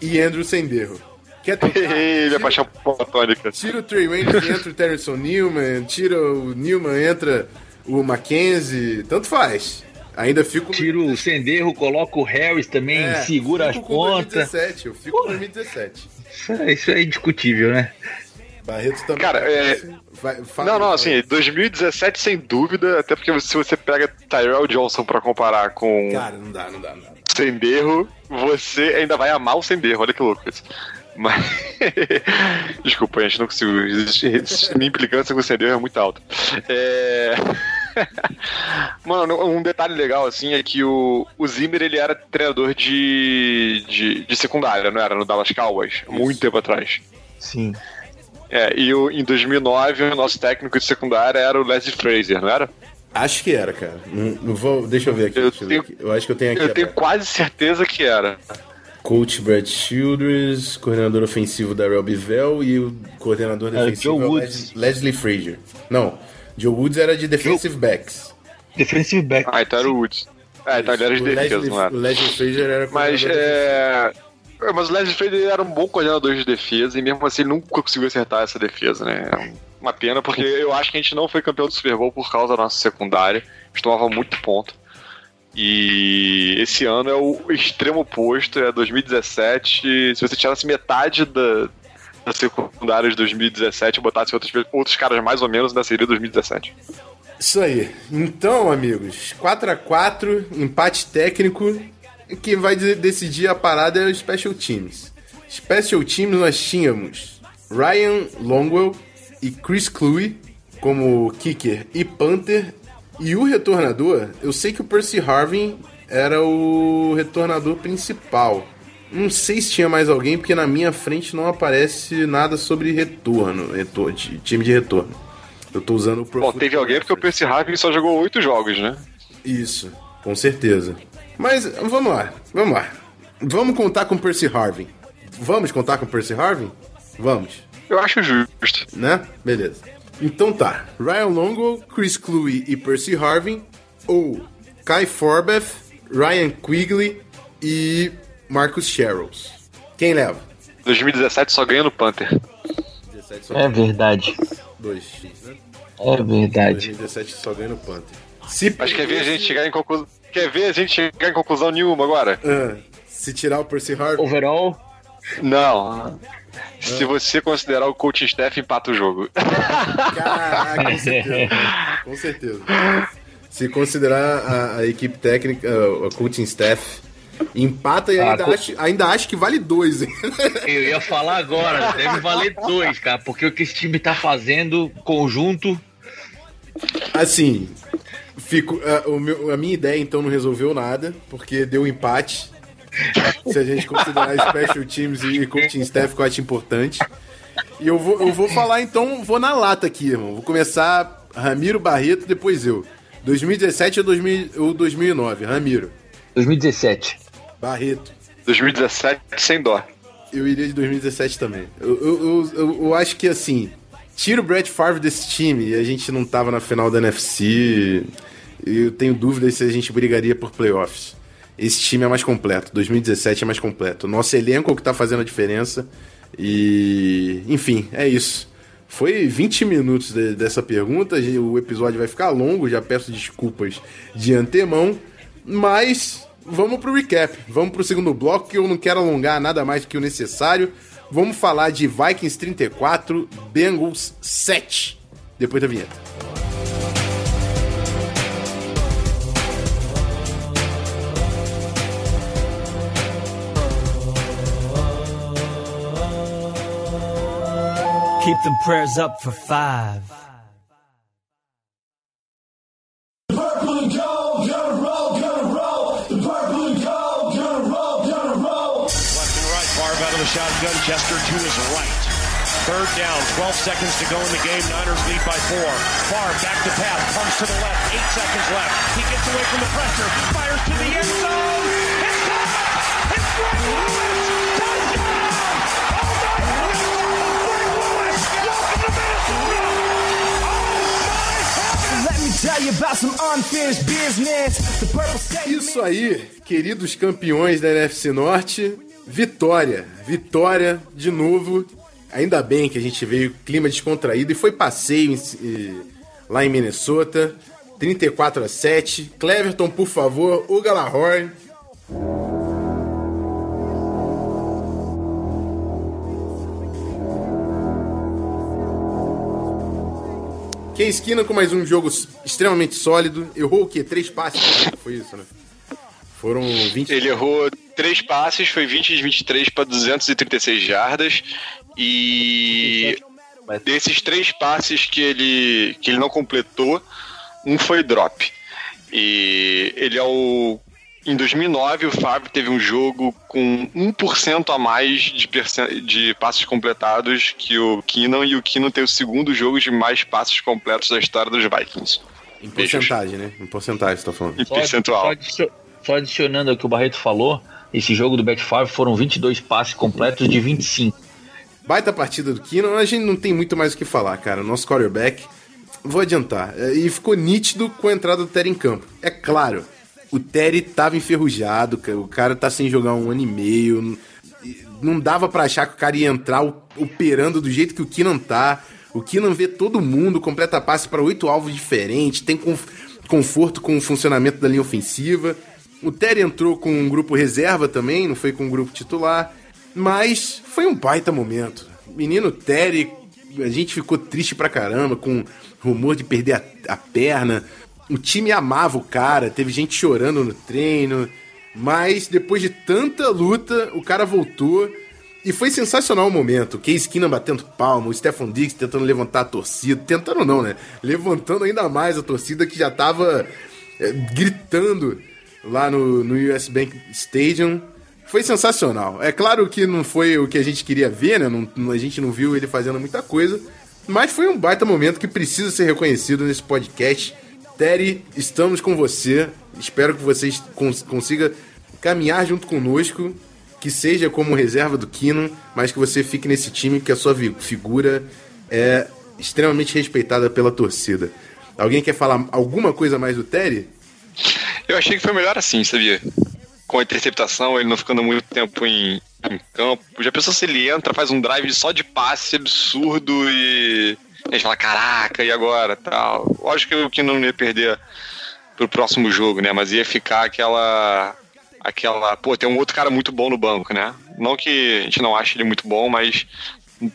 e Andrew Senderro. Quer tocar? Minha Tira- paixão platônica. Tira o Trey Waynes e entra o Terrence Newman, tira o Newman, entra o Mackenzie, tanto faz. Ainda fico... Tira o Senderro, coloca o Harris também, É, segura as pontas. 2017, eu fico com 2017. Isso é, isso é indiscutível, né? Barreto também. Cara, é- Vai- fala- Não, não, assim, 2017 sem dúvida, até porque se você pega Tyrell Johnson pra comparar com Cara, não dá, não dá, não dá. Senderro, você ainda vai amar o Senderro, olha que louco isso. Mas. [LAUGHS] Desculpa, gente, não consigo. Existe- Minha implicância com o Senderro é muito alta. É. [LAUGHS] [LAUGHS] Mano, um detalhe legal assim é que o, o Zimmer ele era treinador de, de, de secundária, não era? No Dallas Cowboys, muito tempo atrás. Sim. É, e o, em 2009 o nosso técnico de secundária era o Leslie Fraser, não era? Acho que era, cara. Não, não vou, deixa eu ver aqui. Eu deixa eu, ver tenho- aqui. Eu acho que eu tenho aqui. Eu tenho quase certeza que era. Coach Brad Childress, coordenador ofensivo da Bell e o coordenador defensivo Joe é o Woods. Les- Leslie Frazier. Não, Joe Woods era de defensive backs. Defensive back. Ah, então era o Woods. É, então ele era de o defesa, Leslie, não era? o Leslie Frazier era Mas é. Mas o Leslie Fraser era um bom coordenador de defesa e mesmo assim ele nunca conseguiu acertar essa defesa, né? É uma pena, porque eu acho que a gente não foi campeão do Super Bowl por causa da nossa secundária. A gente tomava muito ponto. E esse ano é o extremo oposto, é 2017. Se você tirasse metade da, da secundária de 2017 e botasse outros, outros caras mais ou menos, ainda seria 2017. Isso aí. Então, amigos, 4 a 4 empate técnico. Quem vai de- decidir a parada é o Special Teams. Special Teams nós tínhamos Ryan Longwell e Chris Cluey como kicker e punter. E o retornador, eu sei que o Percy Harvin era o retornador principal. Não sei se tinha mais alguém, porque na minha frente não aparece nada sobre retorno, retor de, time de retorno. Eu tô usando o Pro Bom, teve alguém porque o. Percy Harvin só jogou oito jogos, né? Isso, com certeza. Mas vamos lá, vamos lá. Vamos contar com o Percy Harvin. Vamos contar com o Percy Harvin? Vamos, Eu acho justo. né? Beleza. Então tá. Ryan Longo, Chris Cluey e Percy Harvin. Ou Kai Forbeth, Ryan Quigley e Marcus Sherrills. Quem leva? 2017 só ganha no Panther. 17 só É verdade. 2, né? É verdade. 2017 só ganha no Panther. Se Mas quer ver a gente chegar em conclusão. Quer ver a gente chegar em conclusão nenhuma agora? Ah, se tirar o Percy Harvin. Overall, Não. Se você considerar o coaching staff, empata o jogo. Caraca, com certeza. com certeza. Se considerar a, a equipe técnica, a coaching staff, empata e Ah, ainda, co- acho, ainda acho que vale dois, hein? [LAUGHS] eu ia falar agora, deve valer dois, cara, porque o que esse time tá fazendo conjunto. Assim, fico, a, o meu- a minha ideia então não resolveu nada, porque deu empate. Se a gente considerar [LAUGHS] special teams e coaching staff, que eu acho importante. E eu vou, eu vou falar então, vou na lata aqui, irmão. Vou começar Ramiro Barreto, depois eu. 2017 ou, 2000, ou 2009? Ramiro. 2017. Barreto. 2017 sem dó. Eu iria de 2017 também. Eu, eu, eu, eu- acho que assim, tira o Brett Favre desse time e a gente não tava na final da NFC. Eu tenho dúvidas se a gente brigaria por playoffs. Esse time é mais completo. 2017 é mais completo. Nosso elenco é o que tá fazendo a diferença. E. Enfim, é isso. Foi 20 minutos de- dessa pergunta. O episódio vai ficar longo, já peço desculpas de antemão. Mas vamos pro recap. Vamos pro segundo bloco, que eu não quero alongar nada mais do que o necessário. Vamos falar de Vikings 34, Bengals 7. Depois da vinheta. Keep them prayers up for five. Chester to his right. Third down, 12 seconds to go in the game. Niners lead by four. Favre back to pass, comes to the left. Eight seconds left. He gets away from the pressure, fires to the end zone. It's caught! It's Greg Lewis! Touchdown! Oh my God! Greg Lewis! Welcome to Minnesota! Let me tell you about some unfinished business. The purple state. Isso aí, queridos campeões da NFC Norte. Vitória. Vitória de novo. Ainda bem que a gente veio clima descontraído e foi passeio em- lá em Minnesota. 34 a 7. Cleverton, por favor, o Galahorn. Case Keenum com mais um jogo extremamente sólido. Errou o quê? Três passes? Foi isso, né? Foram 20. Ele errou três passes, foi 20 de 23 para 236 jardas. E desses três passes que ele, que ele não completou, um foi drop. E ele é o. Em 2009, o Fábio teve um jogo com 1% a mais de, de passes completados que o Keenan, e o Keenan tem o segundo jogo de mais passes completos da história dos Vikings. Em porcentagem, né? Em porcentagem, você tá falando. Em Só, percentual. só adicio- só adicionando ao que o Barreto falou, esse jogo do Favre foram 22 passes completos de 25. Baita partida do Keenan, a gente não tem muito mais o que falar, cara. Nosso quarterback, vou adiantar, é, e ficou nítido com a entrada do Terry em campo. É claro, o Terry tava enferrujado, o cara tá sem jogar um ano e meio, não dava pra achar que o cara ia entrar operando do jeito que o Keenan tá. O Keenan vê todo mundo, completa passe para oito alvos diferentes, tem conf- conforto com o funcionamento da linha ofensiva. O Terry entrou com um grupo reserva também, não foi com um grupo titular. Mas foi um baita momento. Menino Terry, a gente ficou triste pra caramba com rumor de perder a, a perna. O time amava o cara, teve gente chorando no treino. Mas depois de tanta luta, o cara voltou. E foi sensacional o momento. Case Keenum batendo palma, o Stephon Diggs tentando levantar a torcida. Tentando não, né? Levantando ainda mais a torcida que já tava é, gritando lá no, no US Bank Stadium. Foi sensacional. É claro que não foi o que a gente queria ver, né? Não, a gente não viu ele fazendo muita coisa. Mas foi um baita momento que precisa ser reconhecido nesse podcast. Terry, estamos com você. Espero que você cons consiga caminhar junto conosco que seja como reserva do Kino, mas que você fique nesse time, que a sua figura é extremamente respeitada pela torcida. Alguém quer falar alguma coisa mais do Terry? Eu achei que foi melhor assim, sabia? Com a interceptação, ele não ficando muito tempo em, em campo. Já pensou se ele entra, faz um drive só de passe absurdo e a gente fala, caraca, e agora? Tal. Lógico que não ia perder pro próximo jogo, né? Mas ia ficar aquela aquela, pô, tem um outro cara muito bom no banco, né? Não que a gente não ache ele muito bom, mas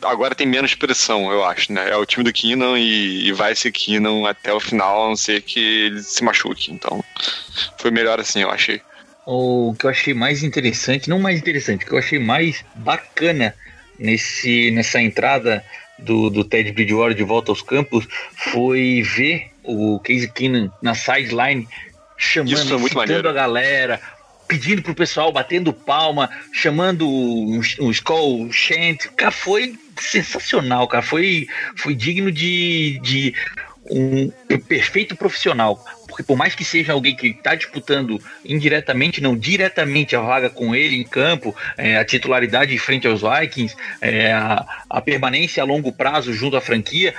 agora tem menos pressão, eu acho, né? É o time do Keenan e, e, vai ser Keenan até o final, a não ser que ele se machuque. Então, foi melhor assim, eu achei. O que eu achei mais interessante, não mais interessante, o que eu achei mais bacana nesse, nessa entrada do, do Ted Bridgewater de volta aos campos foi ver o Casey Keenan na sideline chamando, muito a galera, pedindo pro pessoal, batendo palma, chamando um, um Skull Chant. Cara, foi sensacional, cara. Foi, foi digno de, de um, perfeito profissional. Porque por mais que seja alguém que está disputando indiretamente, não diretamente a vaga com ele em campo, é, a titularidade frente aos Vikings, é, a, a permanência a longo prazo junto à franquia,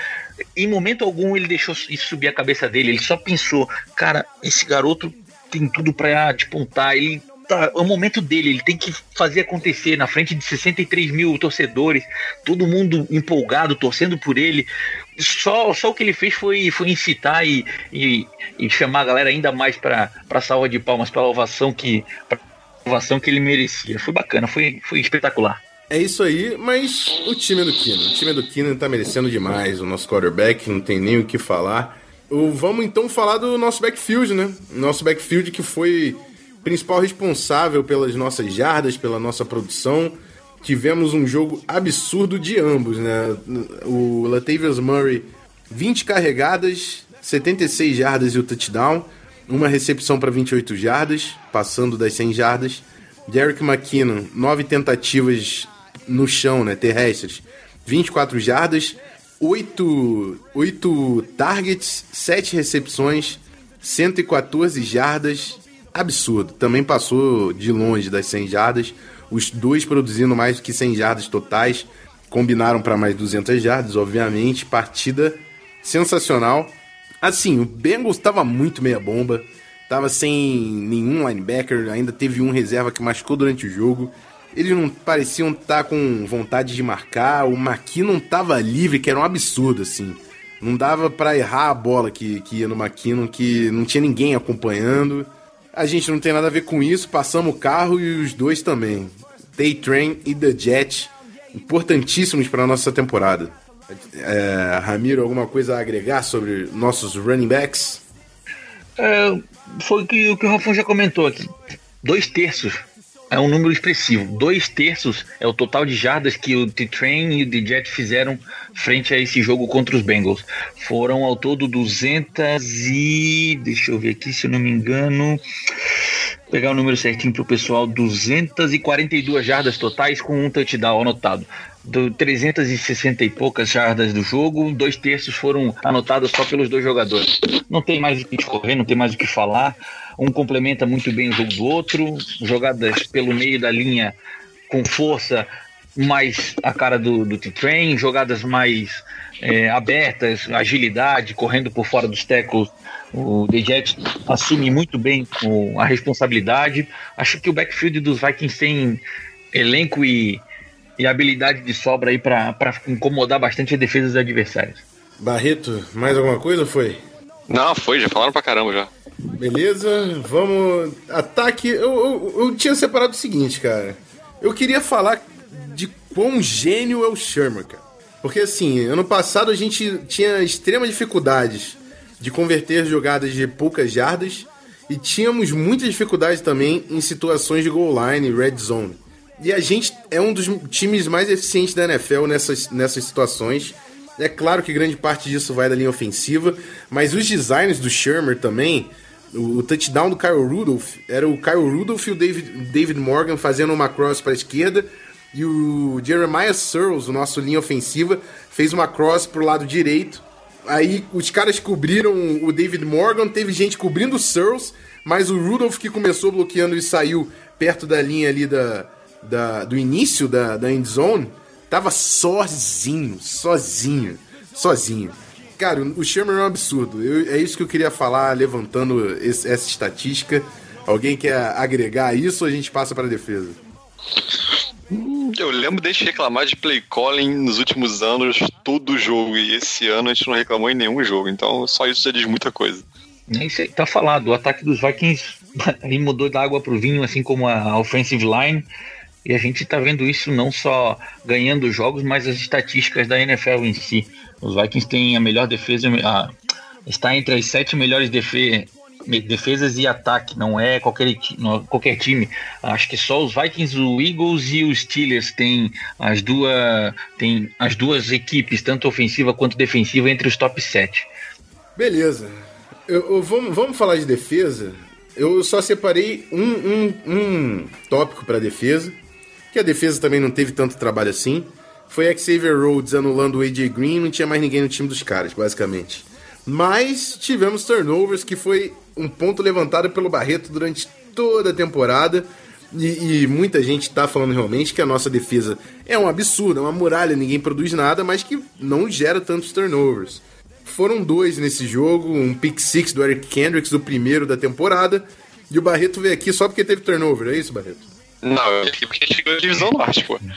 em momento algum ele deixou isso subir a cabeça dele. Ele só pensou, cara, esse garoto tem tudo para despontar. Ele tá, é o momento dele, ele tem que fazer acontecer na frente de 63 mil torcedores, todo mundo empolgado, torcendo por ele. Só, só o que ele fez foi, foi incitar e, e, e chamar a galera ainda mais para salva de palmas, para ovação que, pra ovação que ele merecia. Foi bacana, foi, foi espetacular. É isso aí, mas o time do Kino. O time do Kino tá merecendo demais. O nosso quarterback não tem nem o que falar. Vamos então falar do nosso backfield, né? Nosso backfield que foi principal responsável pelas nossas jardas, pela nossa produção. Tivemos um jogo absurdo de ambos, né? O Latavius Murray, 20 carregadas, 76 jardas e o touchdown, uma recepção para 28 jardas, passando das 100 jardas. Derek McKinnon, 9 tentativas no chão, né, terrestres, 24 jardas, 8, 8 targets, 7 recepções, 114 jardas. Absurdo. Também passou de longe das 100 jardas. Os dois produzindo mais do que 100 jardas totais. Combinaram para mais 200 jardas, obviamente. Partida sensacional. Assim, o Bengals estava muito meia bomba. Tava sem nenhum linebacker. Ainda teve um reserva que machucou durante o jogo. Eles não pareciam estar tá com vontade de marcar. O McKinnon tava livre, que era um absurdo, assim. Não dava para errar a bola que, que ia no McKinnon, que não tinha ninguém acompanhando. A gente não tem nada a ver com isso, passamos o carro e os dois também. Day Train e The Jet, importantíssimos para nossa temporada. É, Ramiro, alguma coisa a agregar sobre nossos running backs? É, foi o que, o que o já comentou aqui. Dois terços é um número expressivo. Dois terços é o total de jardas que o T-Train e o D-Jet fizeram frente a esse jogo contra os Bengals. Foram ao todo 200 e... deixa eu ver aqui se eu não me engano... Pegar o número certinho para o pessoal, 242 jardas totais com um touchdown anotado. Do 360 e poucas jardas do jogo, dois terços foram anotados só pelos dois jogadores. Não tem mais o que correr, não tem mais o que falar um complementa muito bem o jogo do outro, jogadas pelo meio da linha com força, mais a cara do, do T-Train, jogadas mais é, abertas, agilidade, correndo por fora dos tackles. O The Jet assume muito bem o, a responsabilidade. Acho que o backfield dos Vikings tem elenco e, e habilidade de sobra aí para incomodar bastante a defesa dos adversários. Barreto, mais alguma coisa ou foi? Não, foi, já falaram pra caramba já. Beleza, vamos. Ataque. Eu, eu, eu, tinha separado o seguinte, cara. Eu queria falar de quão gênio é o Sherman, cara. Porque assim, ano passado a gente tinha extremas dificuldades de converter jogadas de poucas jardas e tínhamos muitas dificuldades também em situações de goal line, red zone. E a gente é um dos times mais eficientes da NFL nessas, nessas situações. É claro que grande parte disso vai da linha ofensiva, mas os designs do Shermer também, o, o touchdown do Kyle Rudolph, era o Kyle Rudolph e o David, David Morgan fazendo uma cross para a esquerda, e o Jeremiah Searles, o nosso linha ofensiva, fez uma cross pro lado direito. Aí os caras cobriram o David Morgan, teve gente cobrindo o Searles, mas o Rudolph que começou bloqueando e saiu perto da linha ali da, da do início da, da end zone, tava sozinho, sozinho, sozinho. Cara, o Sherman é um absurdo. Eu- é isso que eu queria falar, levantando esse- essa estatística. Alguém quer agregar isso ou a gente passa para a defesa? Eu lembro desde reclamar de play calling nos últimos anos, todo jogo. E esse ano a gente não reclamou em nenhum jogo. Então só isso já diz muita coisa. É isso aí, tá falado. O ataque dos Vikings [LAUGHS] aí mudou da água pro vinho, assim como a offensive line. E a gente tá vendo isso não só ganhando jogos, mas as estatísticas da NFL em si. Os Vikings têm a melhor defesa, a- está entre as sete melhores defe- defesas e ataque. Não é qualquer, não- qualquer time. Acho que só os Vikings, o Eagles e os Steelers têm as duas, têm as duas equipes, tanto ofensiva quanto defensiva, entre os top 7. Beleza. Eu- eu- vamos, vamos falar de defesa. Eu só separei um, um, um tópico para defesa, que a defesa também não teve tanto trabalho assim. Foi Xavier Rhodes anulando o AJ Green, não tinha mais ninguém no time dos caras, basicamente. Mas tivemos turnovers, que foi um ponto levantado pelo Barreto durante toda a temporada. E, e muita gente tá falando realmente que a nossa defesa é um absurdo, é uma muralha, ninguém produz nada, mas que não gera tantos turnovers. Foram dois nesse jogo, um pick six do Eric Kendricks, do primeiro da temporada. E o Barreto veio aqui só porque teve turnover, é isso, Barreto? Não, eu aqui porque a gente ganhou a divisão norte, pô. [LAUGHS]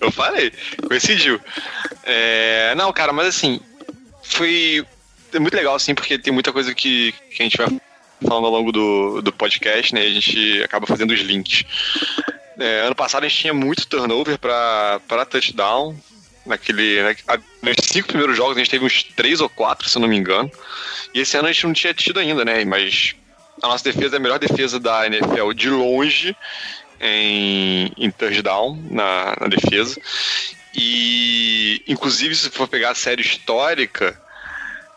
eu falei, coincidiu. É, não, cara, mas assim, foi é muito legal, assim, porque tem muita coisa que, que a gente vai falando ao longo do, do podcast, né? E a gente acaba fazendo os links. É, ano passado a gente tinha muito turnover pra, pra touchdown. Naquele, na- a- nos cinco primeiros jogos a gente teve uns três ou quatro, se eu não me engano. E esse ano a gente não tinha tido ainda, né? Mas a nossa defesa é a melhor defesa da NFL de longe em, em touchdown na, na defesa. E, inclusive, se for pegar a série histórica,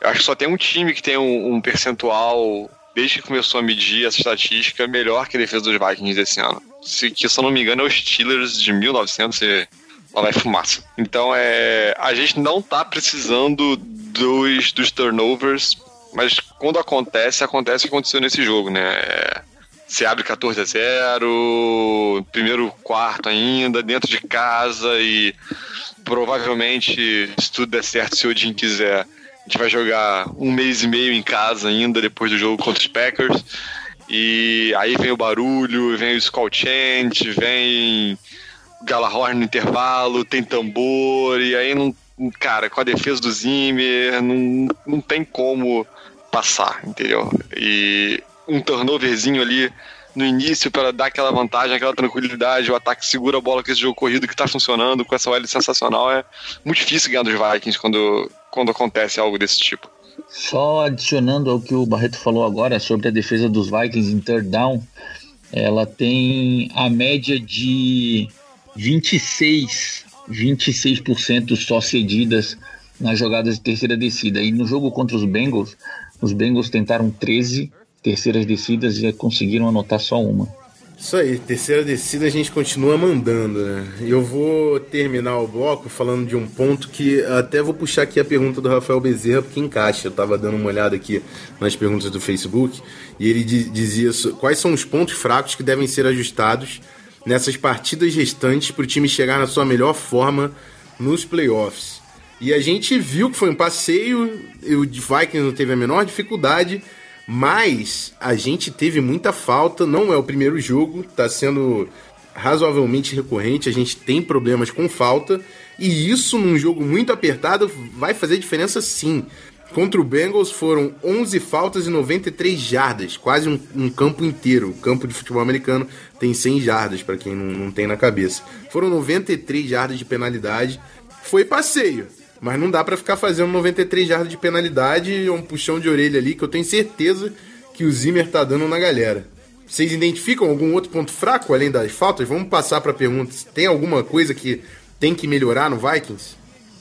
eu acho que só tem um time que tem um, um percentual, desde que começou a medir essa estatística, melhor que a defesa dos Vikings desse ano. Se, que, se eu não me engano, é os Steelers de 1900 e lá vai fumaça. Então, é, a gente não tá precisando dos, dos turnovers, mas quando acontece, acontece o que aconteceu nesse jogo, né? É, se abre 14 a 0, primeiro quarto ainda, dentro de casa e provavelmente, se tudo der certo, se o Odin quiser, a gente vai jogar um mês e meio em casa ainda depois do jogo contra os Packers. E aí vem o barulho, vem o Skull Chant, vem Galahorn no intervalo, tem tambor, e aí não. Cara, com a defesa do Zimmer, não, não tem como passar, entendeu? E um turnoverzinho ali no início para dar aquela vantagem, aquela tranquilidade, o ataque segura a bola com esse jogo corrido que tá funcionando, com essa OL sensacional, é muito difícil ganhar dos Vikings quando, quando acontece algo desse tipo. Só adicionando ao que o Barreto falou agora sobre a defesa dos Vikings em third down, ela tem a média de 26, 26% só cedidas nas jogadas de terceira descida. E no jogo contra os Bengals, os Bengals tentaram 13 terceiras descidas e conseguiram anotar só uma. Isso aí, terceira descida a gente continua mandando, né? Eu vou terminar o bloco falando de um ponto que até vou puxar aqui a pergunta do Rafael Bezerra, porque encaixa. Eu tava dando uma olhada aqui nas perguntas do Facebook e ele di- dizia quais são os pontos fracos que devem ser ajustados nessas partidas restantes para o time chegar na sua melhor forma nos playoffs. E a gente viu que foi um passeio, e o Vikings não teve a menor dificuldade, mas a gente teve muita falta, não é o primeiro jogo, tá sendo razoavelmente recorrente, a gente tem problemas com falta, e isso num jogo muito apertado vai fazer diferença sim. Contra o Bengals foram 11 faltas e 93 jardas, quase um, um campo inteiro. O campo de futebol americano tem 100 jardas, para quem não, não tem na cabeça. Foram 93 jardas de penalidade. Foi passeio, mas não dá pra ficar fazendo 93 jardas de penalidade e um puxão de orelha ali que eu tenho certeza que o Zimmer tá dando na galera. Vocês identificam algum outro ponto fraco além das faltas? Vamos passar para perguntas. Tem alguma coisa que tem que melhorar no Vikings?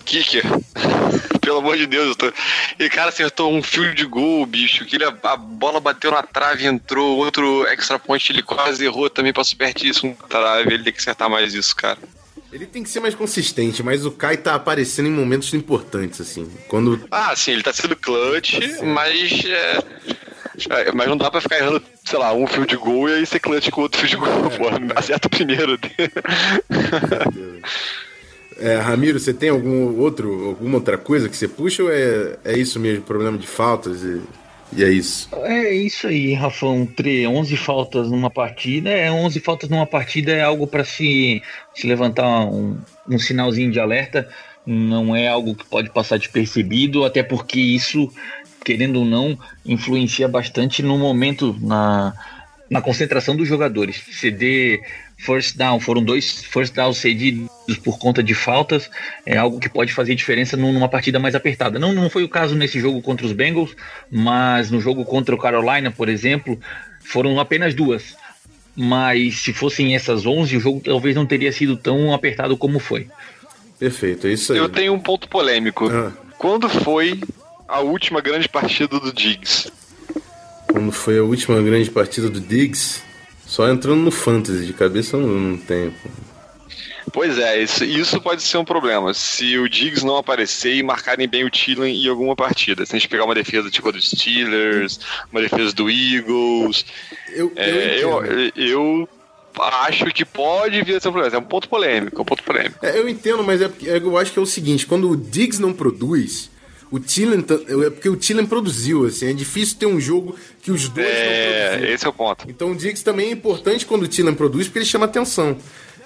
Kicker. [LAUGHS] Pelo amor de Deus, eu tô... E cara acertou um fio de gol, bicho. Que ele, a bola bateu na trave, entrou. Outro extra point, ele quase errou também, passou pertíssimo na trave. Ele tem que acertar mais isso, cara. Ele tem que ser mais consistente, mas o Kai tá aparecendo em momentos importantes, assim. Quando. Ah, sim, ele tá sendo clutch, mas. É... é, mas não dá pra ficar errando, sei lá, um fio de gol e aí ser clutch com outro fio de gol. Pô, acerta o primeiro. [LAUGHS] É, Ramiro, você tem algum outro, alguma outra coisa que você puxa ou é, é isso mesmo, problema de faltas e, e é isso? É isso aí, Rafão. 11 faltas numa partida. É, 11 faltas numa partida é algo para se, se levantar um, um sinalzinho de alerta. Não é algo que pode passar despercebido, até porque isso, querendo ou não, influencia bastante no momento, na, na concentração dos jogadores. CD first down, foram dois first downs cedidos por conta de faltas, é algo que pode fazer diferença numa partida mais apertada. Não, não foi o caso nesse jogo contra os Bengals, mas no jogo contra o Carolina, por exemplo, foram apenas duas. Mas se fossem essas 11, o jogo talvez não teria sido tão apertado como foi. Perfeito, é isso aí. Eu tenho um ponto polêmico. Ah. Quando foi a última grande partida do Diggs? Quando foi a última grande partida do Diggs, só entrando no Fantasy, de cabeça eu não, tenho. Pois é, isso, isso pode ser um problema. Se o Diggs não aparecer e marcarem bem o Thielen em alguma partida. Se a gente pegar uma defesa tipo a dos Steelers, uma defesa do Eagles. Eu, é, eu, eu, eu acho que pode vir a ser um problema. É um ponto polêmico, é um ponto polêmico. É, eu entendo, mas é eu acho que é o seguinte, quando o Diggs não produz, o Thielen, ta- é porque o Thielen produziu, assim, é difícil ter um jogo que os dois não É, produziram. esse é o ponto. Então o Diggs também é importante quando o Thielen produz, porque ele chama atenção.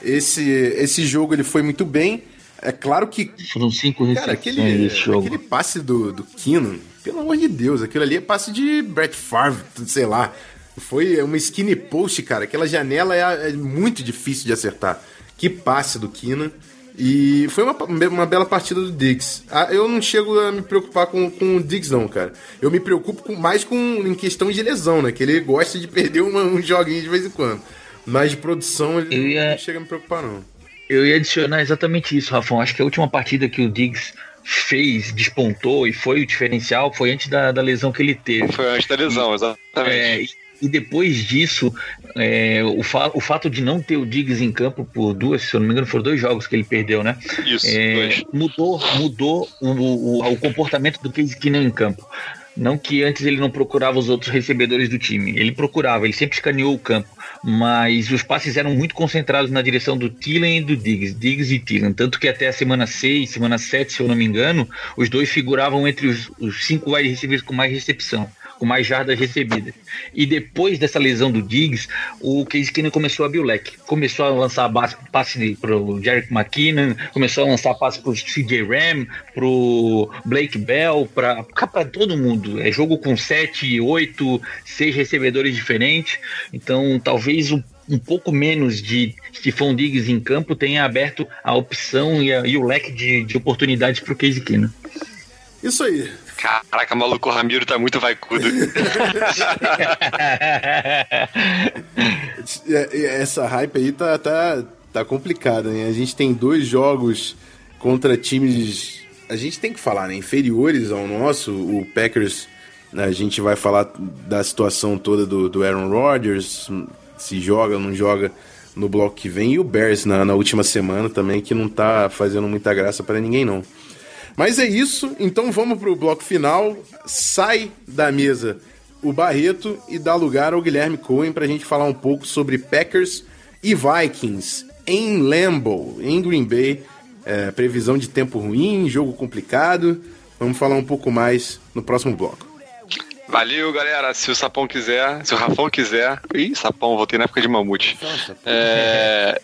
Esse, esse jogo ele foi muito bem. É claro que, Foram cinco cara, aquele, nesse jogo. aquele passe do, do Keenan, pelo amor de Deus, aquilo ali é passe de Brett Favre, sei lá. Foi uma skinny post, cara. Aquela janela é, é muito difícil de acertar. Que passe do Keenan. E foi uma, uma bela partida do Diggs. Ah, eu não chego a me preocupar com, com o Diggs, não, cara. Eu me preocupo com- mais com em questão de lesão, né? Que ele gosta de [LAUGHS] perder uma, um joguinho de vez em quando. Mas de produção ele Eu ia- não chega a me preocupar, não. Eu ia adicionar exatamente isso, Rafão. Acho que a última partida que o Diggs fez, despontou e foi o diferencial foi antes da, da lesão que ele teve. Foi antes da lesão, exatamente. É, e- depois disso, é, o, fa- o fato de não ter o Diggs em campo por duas, se eu não me engano, foram dois jogos que ele perdeu, né? Isso, É, mudou mudou o, o, o comportamento do Case Keenum em campo. Não que antes ele não procurava os outros recebedores do time. Ele procurava, ele sempre escaneou o campo. Mas os passes eram muito concentrados na direção do Thielen e do Diggs. Diggs e Thielen. Tanto que até a semana 6, semana 7, se eu não me engano, os dois figuravam entre os, os cinco wide receivers com mais recepção. Com mais jardas recebidas. E depois dessa lesão do Diggs, o Case Keenum começou a leque. Começou a lançar passe para o Jerick McKinnon, começou a lançar passe para o CJ Ram, para o Blake Bell, para todo mundo. É jogo com 7, 8, 6 recebedores diferentes. Então, talvez um, um pouco menos de Stephon Diggs em campo tenha aberto a opção e, a- e o leque de, de oportunidades para o Case Keenum. Isso aí. Caraca, maluco, o Ramiro tá muito vaicudo. [LAUGHS] É, é, Essa hype aí tá, tá, tá complicada, né? A gente tem dois jogos contra times. A gente tem que falar, né? Inferiores ao nosso. O Packers, né, a gente vai falar da situação toda do, do Aaron Rodgers, se joga, não joga no bloco que vem. E o Bears na, na última semana também, que não tá fazendo muita graça para ninguém, não. Mas é isso, então vamos pro bloco final. Sai da mesa o Barreto e dá lugar ao Guilherme Cohen pra gente falar um pouco sobre Packers e Vikings em Lambeau, em Green Bay. É, previsão de tempo ruim, jogo complicado. Vamos falar um pouco mais no próximo bloco. Valeu, galera. Se o Sapão quiser, se o Rafão quiser. Ih, Sapão, voltei na época de mamute. É,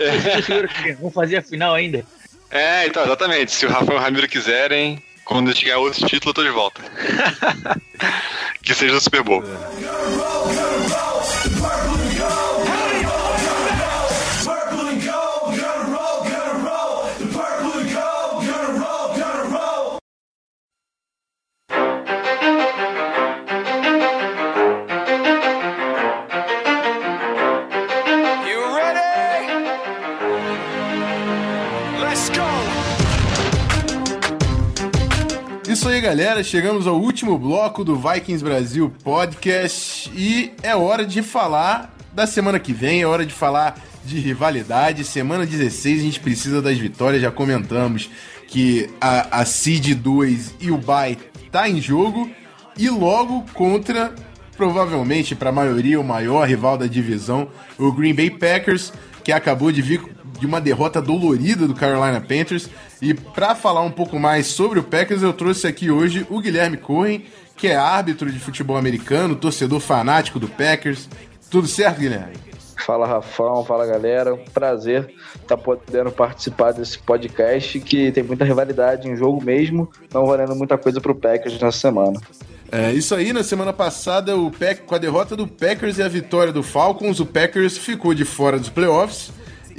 [LAUGHS] Vamos fazer a final ainda. É, então, exatamente. Se o Rafão e o Ramiro quiserem, quando ganhar outro título, eu tô de volta. [LAUGHS] que seja o Super Bowl. Purple aí, galera, chegamos ao último bloco do Vikings Brasil Podcast e é hora de falar da semana que vem, é hora de falar de rivalidade. Semana 16 a gente precisa das vitórias, já comentamos que a, a Seed 2 e o Bay tá em jogo e logo contra provavelmente para a maioria o maior rival da divisão, o Green Bay Packers, que acabou de vir de uma derrota dolorida do Carolina Panthers. E para falar um pouco mais sobre o Packers, eu trouxe aqui hoje o Guilherme Cohen, que é árbitro de futebol americano, torcedor fanático do Packers. Tudo certo, Guilherme? Fala Rafão, fala galera, prazer estar tá podendo participar desse podcast que tem muita rivalidade em jogo mesmo, não valendo muita coisa pro Packers nessa semana. É, isso aí, na semana passada, o Pack, com a derrota do Packers e a vitória do Falcons, o Packers ficou de fora dos playoffs.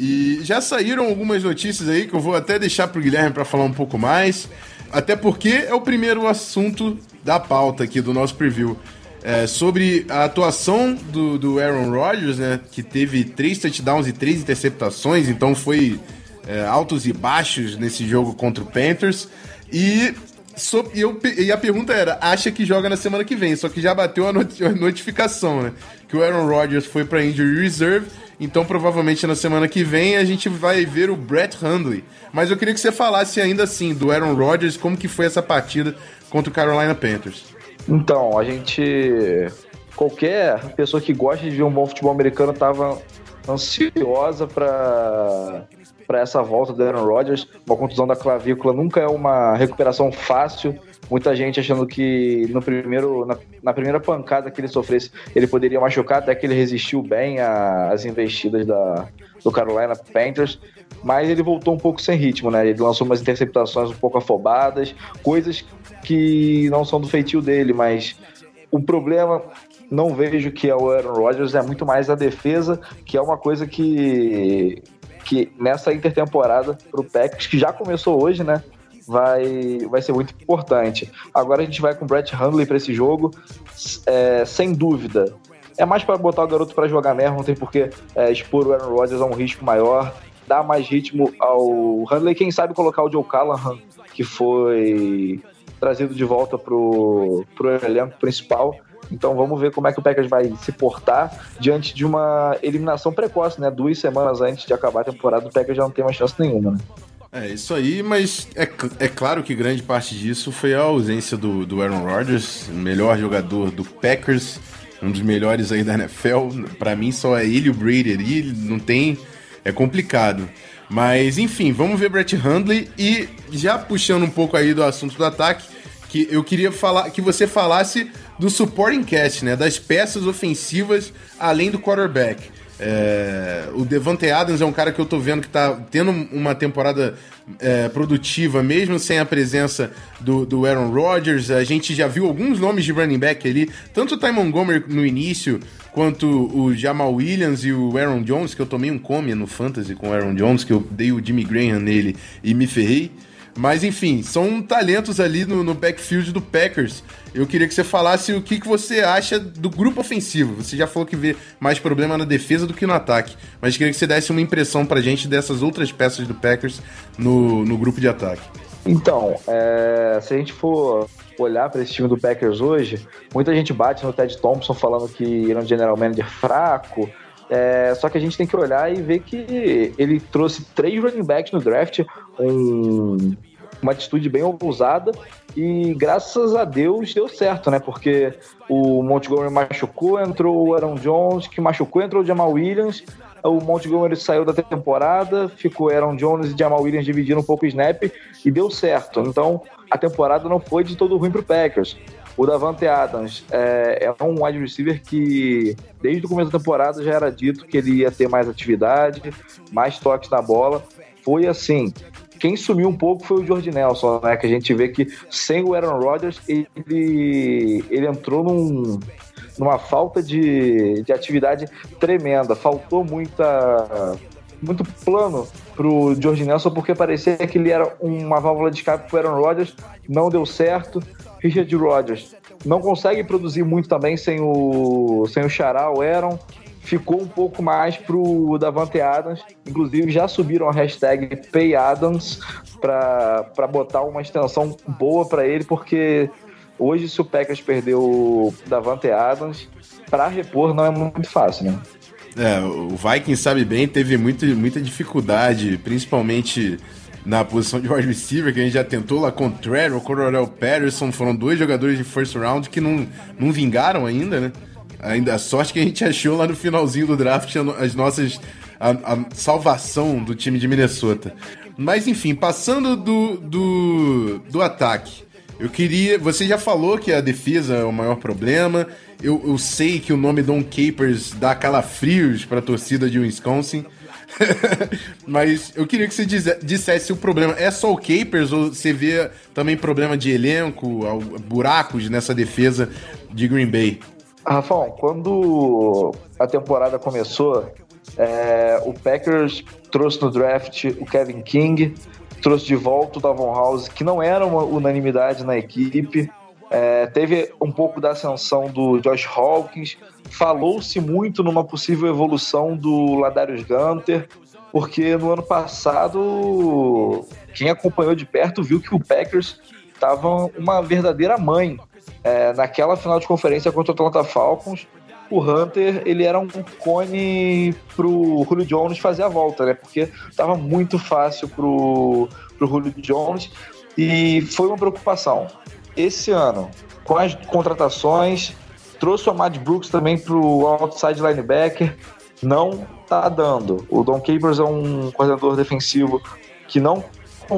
E já saíram algumas notícias aí que eu vou até deixar pro Guilherme para falar um pouco mais. Até porque é o primeiro assunto da pauta aqui do nosso preview. É, sobre a atuação do, do Aaron Rodgers, né? Que teve três touchdowns e três interceptações, então foi é, altos e baixos nesse jogo contra o Panthers. E, so, e, eu, e, a pergunta era: acha que joga na semana que vem? Só que já bateu a, not, a notificação, né? Que o Aaron Rodgers foi para injury reserve então, provavelmente na semana que vem a gente vai ver o Brett Hundley. Mas eu queria que você falasse ainda assim do Aaron Rodgers, como que foi essa partida contra o Carolina Panthers. Então, a gente qualquer pessoa que gosta de ver um bom futebol americano estava ansiosa para para essa volta do Aaron Rodgers. Uma contusão da clavícula nunca é uma recuperação fácil. Muita gente achando que no primeiro, na, na primeira pancada que ele sofresse, ele poderia machucar, até que ele resistiu bem às investidas da, do Carolina Panthers. Mas ele voltou um pouco sem ritmo, né? Ele lançou umas interceptações um pouco afobadas, coisas que não são do feitio dele, mas o problema não vejo que é o Aaron Rodgers, é muito mais a defesa, que é uma coisa que que nessa intertemporada pro Packers, que já começou hoje, né? Vai, vai ser muito importante. Agora a gente vai com o Brett Hundley para esse jogo, é, sem dúvida. É mais para botar o garoto para jogar mesmo, não tem por que é, expor o Aaron Rodgers a um risco maior, dar mais ritmo ao Hundley. Quem sabe colocar o Joe Callahan, que foi trazido de volta pro, pro elenco principal então vamos ver como é que o Packers vai se portar diante de uma eliminação precoce, né? Duas semanas antes de acabar a temporada, o Packers já não tem mais chance nenhuma, né? É, isso aí, mas é, é claro que grande parte disso foi a ausência do, do Aaron Rodgers, melhor jogador do Packers, um dos melhores aí da NFL. Para mim, só é ele o Brady ali, não tem. É complicado. Mas, enfim, vamos ver Brett Hundley e já puxando um pouco aí do assunto do ataque, que eu queria falar que você falasse do supporting cast, né? Das peças ofensivas além do quarterback. É, o Devante Adams é um cara que eu tô vendo que tá tendo uma temporada é, produtiva, mesmo sem a presença do, do Aaron Rodgers. A gente já viu alguns nomes de running back ali, tanto o Ty Montgomery no início, quanto o Jamal Williams e o Aaron Jones, que eu tomei um come no Fantasy com o Aaron Jones, que eu dei o Jimmy Graham nele e me ferrei. Mas enfim, são talentos ali no, no backfield do Packers. Eu queria que você falasse o que, que você acha do grupo ofensivo. Você já falou que vê mais problema na defesa do que no ataque. Mas queria que você desse uma impressão pra gente dessas outras peças do Packers no, no grupo de ataque. Então, é, se a gente for olhar para esse time do Packers hoje, muita gente bate no Ted Thompson falando que ele é um general manager fraco. É, só que a gente tem que olhar e ver que ele trouxe três running backs no draft, um, uma atitude bem ousada e graças a Deus deu certo, né? Porque o Montgomery machucou, entrou o Aaron Jones, que machucou, entrou o Jamal Williams. O Montgomery saiu da temporada, ficou Aaron Jones e Jamal Williams dividindo um pouco o snap e deu certo. Então a temporada não foi de todo ruim para o Packers. O Davante Adams é, é, um wide receiver que, desde o começo da temporada, já era dito que ele ia ter mais atividade, mais toques na bola. Foi assim, quem sumiu um pouco foi o George Nelson, né? Que a gente vê que sem o Aaron Rodgers, ele, ele entrou num, numa falta de, de atividade tremenda. Faltou muita muito plano pro George Nelson, porque parecia que ele era uma válvula de escape pro Aaron Rodgers, não deu certo. Richard Rodgers não consegue produzir muito também sem o, sem o Xará, o Aaron. ficou um pouco mais pro Davante Adams. Inclusive, já subiram a hashtag PayAdams para botar uma extensão boa para ele, porque hoje, se o Packers perder o Davante Adams, para repor não é muito fácil, né? É, o Vikings sabe bem, teve muito, muita dificuldade, principalmente na posição de wide receiver, que a gente já tentou lá com o Trevor, Coronel Patterson, foram dois jogadores de first round que não, não vingaram ainda, né? Ainda a sorte que a gente achou lá no finalzinho do draft as nossas a, a salvação do time de Minnesota. Mas enfim, passando do, do, do ataque, eu queria. Você já falou que a defesa é o maior problema. Eu, eu sei que o nome Don Capers dá calafrios para a torcida de Wisconsin. [LAUGHS] Mas eu queria que você dissesse o problema é só o Capers ou você vê também problema de elenco, buracos nessa defesa de Green Bay? Rafão, quando a temporada começou, é, o Packers trouxe no draft o Kevin King, trouxe de volta o Davon House, que não era uma unanimidade na equipe. É, teve um pouco da ascensão do Josh Hawkins. Falou-se muito numa possível evolução do Ladarius Gunter, porque no ano passado, quem acompanhou de perto viu que o Packers estava uma verdadeira mãe. É, naquela final de conferência contra o Atlanta Falcons, o Hunter ele era um cone pro Julio Jones fazer a volta, né? Porque estava muito fácil pro, pro Julio Jones e foi uma preocupação. Esse ano, com as contratações, trouxe o Ahmad Brooks também pro outside linebacker, não tá dando. O Don Capers é um coordenador defensivo que não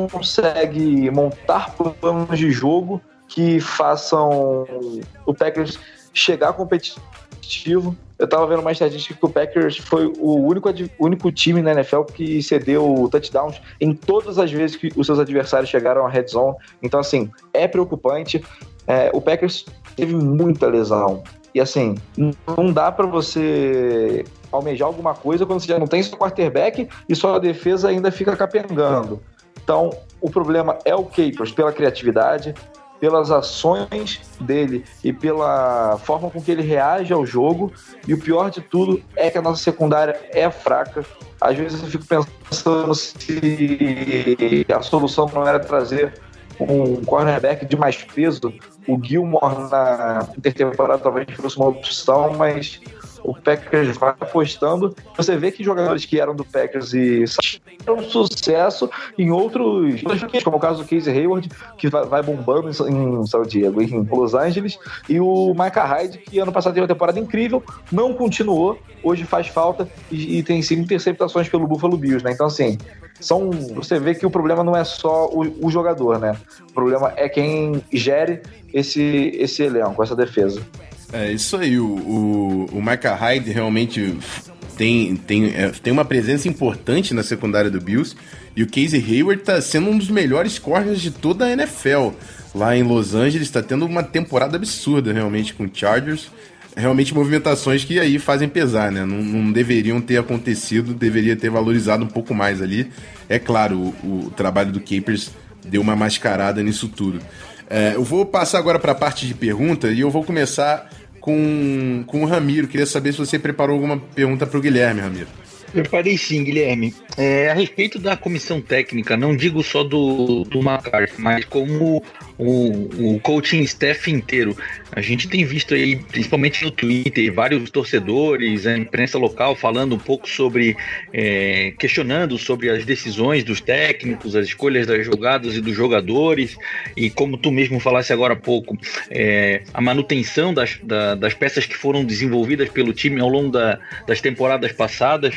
consegue montar planos de jogo que façam o Packers chegar competitivo. Eu tava vendo uma estatística que o Packers foi o único, único time na NFL que cedeu touchdowns em todas as vezes que os seus adversários chegaram à red zone. Então, assim, é preocupante. É, o Packers teve muita lesão. E assim, não dá para você almejar alguma coisa quando você já não tem seu quarterback e sua defesa ainda fica capengando. Então, o problema é o Capers pela criatividade, pelas ações dele e pela forma com que ele reage ao jogo. E o pior de tudo é que a nossa secundária é fraca. Às vezes eu fico pensando se a solução não era trazer um cornerback de mais peso. O Gilmore na intertemporada talvez fosse uma opção, mas o Packers vai apostando. Você vê que jogadores que eram do Packers e tiveram sucesso em outros, como o caso do Casey Hayward, que vai, bombando em, em São Diego, em Los Angeles, e o Micah Hyde, que ano passado teve uma temporada incrível, não continuou, hoje faz falta e, e tem cinco interceptações pelo Buffalo Bills, né? Então, assim, são, você vê que o problema não é só o, o jogador, né? O problema é quem gere esse, esse elenco, essa defesa. É isso aí, o, o, o Hyde realmente tem, tem, é, tem uma presença importante na secundária do Bills. E o Casey Hayward está sendo um dos melhores corners de toda a NFL. Lá em Los Angeles está tendo uma temporada absurda realmente com o Chargers. Realmente movimentações que aí fazem pesar, né? Não, não, deveriam ter acontecido, deveria ter valorizado um pouco mais ali. É claro, o, o trabalho do Capers deu uma mascarada nisso tudo. É, eu vou passar agora para a parte de pergunta e eu vou começar com, com o Ramiro. Queria saber se você preparou alguma pergunta para o Guilherme, Ramiro. Preparei sim, Guilherme. É, a respeito da comissão técnica, não digo só do, do McCarthy, mas como o, o coaching staff inteiro. A gente tem visto aí, principalmente no Twitter, vários torcedores, a imprensa local falando um pouco sobre, é, questionando sobre as decisões dos técnicos, as escolhas das jogadas e dos jogadores, e como tu mesmo falasse agora há pouco, é, a manutenção das, da, das peças que foram desenvolvidas pelo time ao longo da, das temporadas passadas.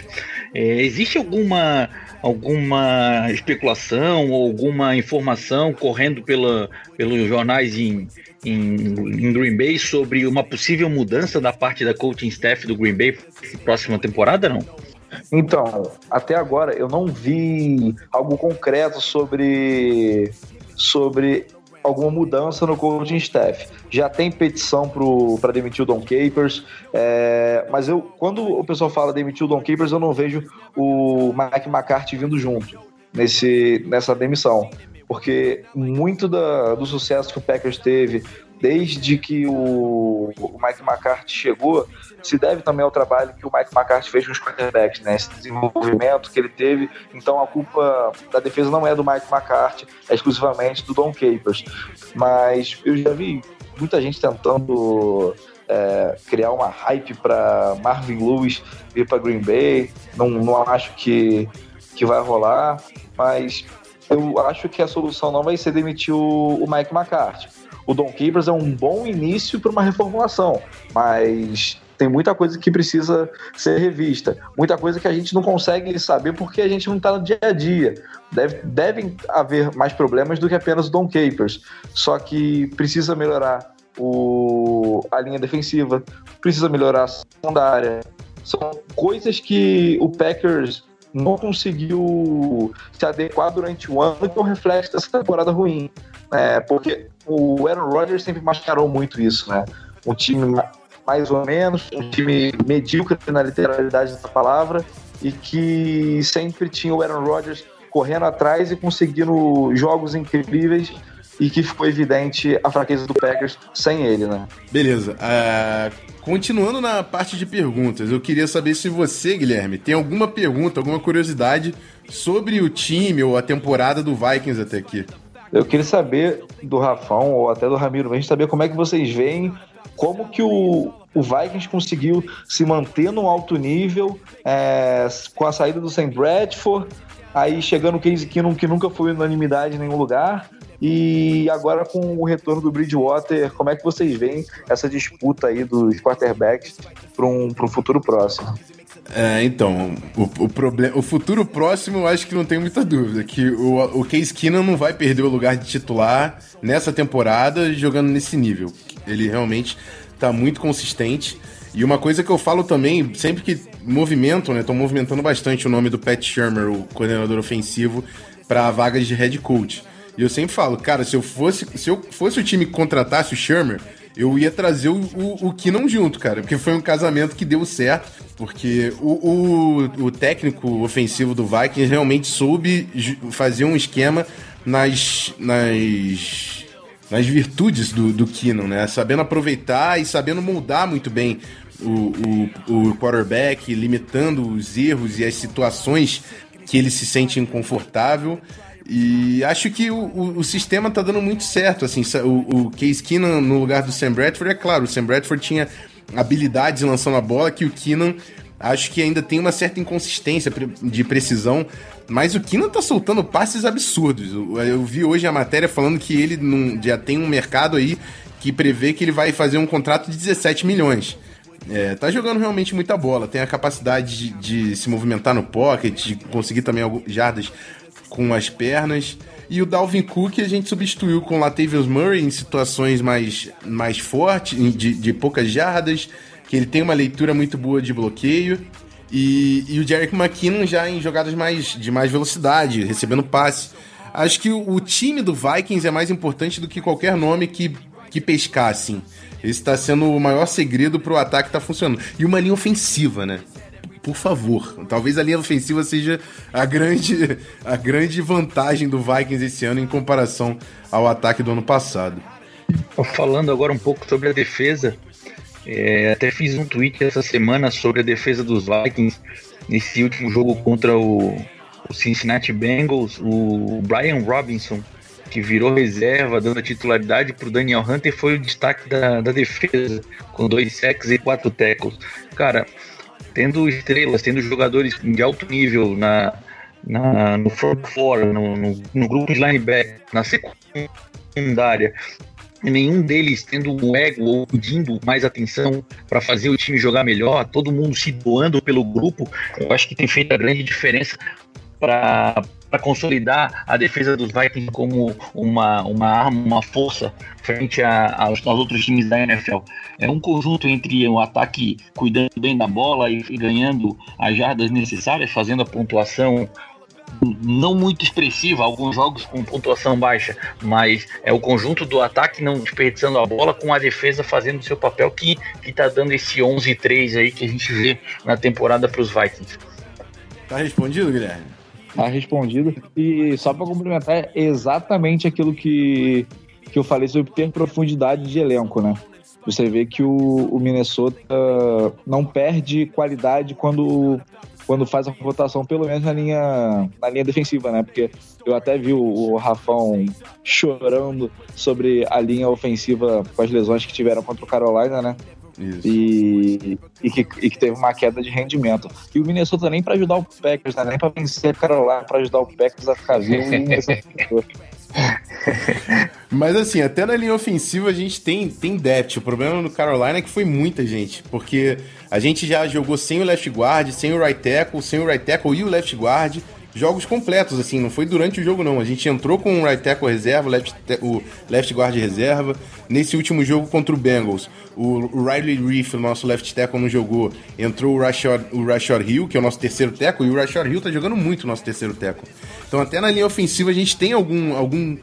É, existe alguma alguma especulação ou alguma informação correndo pela, pelos jornais em, em, em, Green Bay sobre uma possível mudança da parte da coaching staff do Green Bay próxima temporada, não? Então, até agora eu não vi algo concreto sobre sobre alguma mudança no coaching staff. Já tem petição para demitir o Don Capers, é, mas eu, quando o pessoal fala demitir o Don Capers, eu não vejo o Mike McCarthy vindo junto nesse, nessa demissão. Porque muito da, do sucesso que o Packers teve desde que o, o Mike McCarthy chegou, se deve também ao trabalho que o Mike McCarthy fez com os quarterbacks, né? Esse desenvolvimento que ele teve. Então a culpa da defesa não é do Mike McCarthy, é exclusivamente do Don Capers. Mas eu já vi muita gente tentando é, criar uma hype para Marvin Lewis vir para Green Bay. Não, não acho que, que vai rolar, mas eu acho que a solução não vai ser demitir o, o Mike McCarthy. O Don Capers é um bom início para uma reformulação, mas tem muita coisa que precisa ser revista, muita coisa que a gente não consegue saber porque a gente não está no dia a dia. Deve, devem haver mais problemas do que apenas o Don Capers, só que precisa melhorar o, a linha defensiva, precisa melhorar a secundária. São coisas que o Packers não conseguiu se adequar durante o ano que é um reflexo dessa temporada ruim. É, porque o Aaron Rodgers sempre mascarou muito isso, né? Um time mais ou menos, um time medíocre na literalidade da palavra e que sempre tinha o Aaron Rodgers correndo atrás e conseguindo jogos incríveis e que ficou evidente a fraqueza do Packers sem ele, né? Beleza. Uh, continuando na parte de perguntas, eu queria saber se você, Guilherme, tem alguma pergunta, alguma curiosidade sobre o time ou a temporada do Vikings até aqui. Eu queria saber do Rafão ou até do Ramiro, gente saber como é que vocês veem como que o, o Vikings conseguiu se manter no alto nível é, com a saída do Sam Bradford, aí chegando o Case Keenum, que nunca foi unanimidade em nenhum lugar, e agora com o retorno do Bridgewater, como é que vocês veem essa disputa aí dos quarterbacks para um, um futuro próximo? É, então, o, o, problema, o futuro próximo eu acho que não tem muita dúvida, que o, o Case Keenum não vai perder o lugar de titular nessa temporada jogando nesse nível. Ele realmente está muito consistente. E uma coisa que eu falo também, sempre que movimentam, né, estão movimentando bastante o nome do Pat Shermer, o coordenador ofensivo, para vagas de head coach. E eu sempre falo, cara, se eu fosse, se eu fosse o time que contratasse o Shermer, eu ia trazer o, o, o junto, cara, porque foi um casamento que deu certo, porque o, o, o técnico ofensivo do Vikings realmente soube fazer um esquema nas, nas, nas virtudes do, do Keenum, né? Sabendo aproveitar e sabendo moldar muito bem o, o, o quarterback, limitando os erros e as situações que ele se sente inconfortável. E acho que o, o, o, sistema tá dando muito certo, assim, o, o Case Keenan no lugar do Sam Bradford, é claro, o Sam Bradford tinha habilidades lançando a bola que o Keenan acho que ainda tem uma certa inconsistência de precisão, mas o Keenan tá soltando passes absurdos. Eu, vi hoje a matéria falando que ele já tem um mercado aí que prevê que ele vai fazer um contrato de 17 milhões. É, tá jogando realmente muita bola, tem a capacidade de, de se movimentar no pocket, de conseguir também jardas com as pernas. E o Dalvin Cook a gente substituiu com o Latavius Murray em situações mais, mais fortes, de, de poucas jardas, que ele tem uma leitura muito boa de bloqueio. E, e o Jerick McKinnon já em jogadas mais, de mais velocidade, recebendo passe. Acho que o, o time do Vikings é mais importante do que qualquer nome que, que pescar, assim. Esse está sendo o maior segredo para o ataque estar tá funcionando. E uma linha ofensiva, né? Por favor. Talvez a linha ofensiva seja a grande, a grande vantagem do Vikings esse ano em comparação ao ataque do ano passado. Falando agora um pouco sobre a defesa, é, até fiz um tweet essa semana sobre a defesa dos Vikings nesse último jogo contra o, o Cincinnati Bengals. O Brian Robinson, que virou reserva, dando a titularidade para o Daniel Hunter, foi o destaque da, da defesa, com dois sacks e quatro tackles. Cara, tendo estrelas, tendo jogadores de alto nível na, na, no front four, no, no, no grupo de linebacker, na secundária, nenhum deles tendo um ego ou pedindo mais atenção para fazer o time jogar melhor, todo mundo se doando pelo grupo, eu acho que tem feito a grande diferença para para consolidar a defesa dos Vikings como uma, uma arma, uma força frente a, aos, aos, outros times da NFL. É um conjunto entre o ataque cuidando bem da bola e, e ganhando as jardas necessárias, fazendo a pontuação não muito expressiva, alguns jogos com pontuação baixa, mas é o conjunto do ataque não desperdiçando a bola com a defesa fazendo seu papel que está dando esse 11-3 aí que a gente vê na temporada para os Vikings. Tá respondido, Guilherme? Tá respondido. E só para complementar, é exatamente aquilo que, que eu falei sobre ter profundidade de elenco, né? Você vê que o, o Minnesota não perde qualidade quando quando faz a rotação, pelo menos na linha, na linha defensiva, né? Porque eu até vi o, o Rafão chorando sobre a linha ofensiva com as lesões que tiveram contra o Carolina, né? Isso. E, e, que, e que teve uma queda de rendimento. E o Minnesota nem para ajudar o Packers, né? nem para vencer a Carolina, para ajudar o Packers a ficar vivo. [LAUGHS] Mas assim, até na linha ofensiva a gente tem, tem depth. O problema no Carolina é que foi muita gente. Porque a gente já jogou sem o left guard, sem o right tackle, sem o right tackle e o left guard. Jogos completos, assim, não foi durante o jogo, não. A gente entrou com o right tackle reserva, left, o left guard reserva. Nesse último jogo contra o Bengals, o, o Riley Reef, nosso left tackle, não jogou. Entrou o Rashad, o Rashad Hill, que é o nosso terceiro tackle, e o Rashad Hill tá jogando muito o nosso terceiro tackle. Então, até na linha ofensiva, a gente tem algum, algum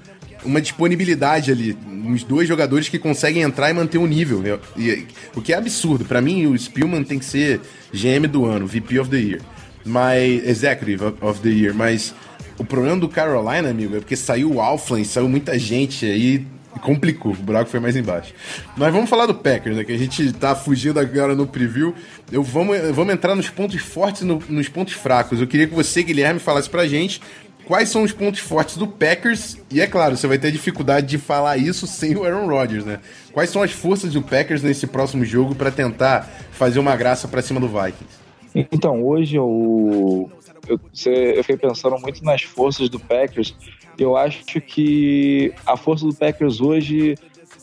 uma disponibilidade ali, uns dois jogadores que conseguem entrar e manter o nível. E- e- o que é absurdo. Pra mim, o Spielman tem que ser GM do ano, VP of the Year. Mas, Executive of- the Year. Mas o problema do Carolina, amigo, é porque saiu o Alflin, saiu muita gente aí. Complicou, o buraco foi mais embaixo. Mas vamos falar do Packers, né? Que a gente tá fugindo agora no preview. Eu vamos, vamos entrar nos pontos fortes e no- nos pontos fracos. Eu queria que você, Guilherme, falasse pra gente quais são os pontos fortes do Packers. E é claro, você vai ter dificuldade de falar isso sem o Aaron Rodgers, né? Quais são as forças do Packers nesse próximo jogo pra tentar fazer uma graça pra cima do Vikings? Então, hoje eu, eu, eu fiquei pensando muito nas forças do Packers. Eu acho que a força do Packers hoje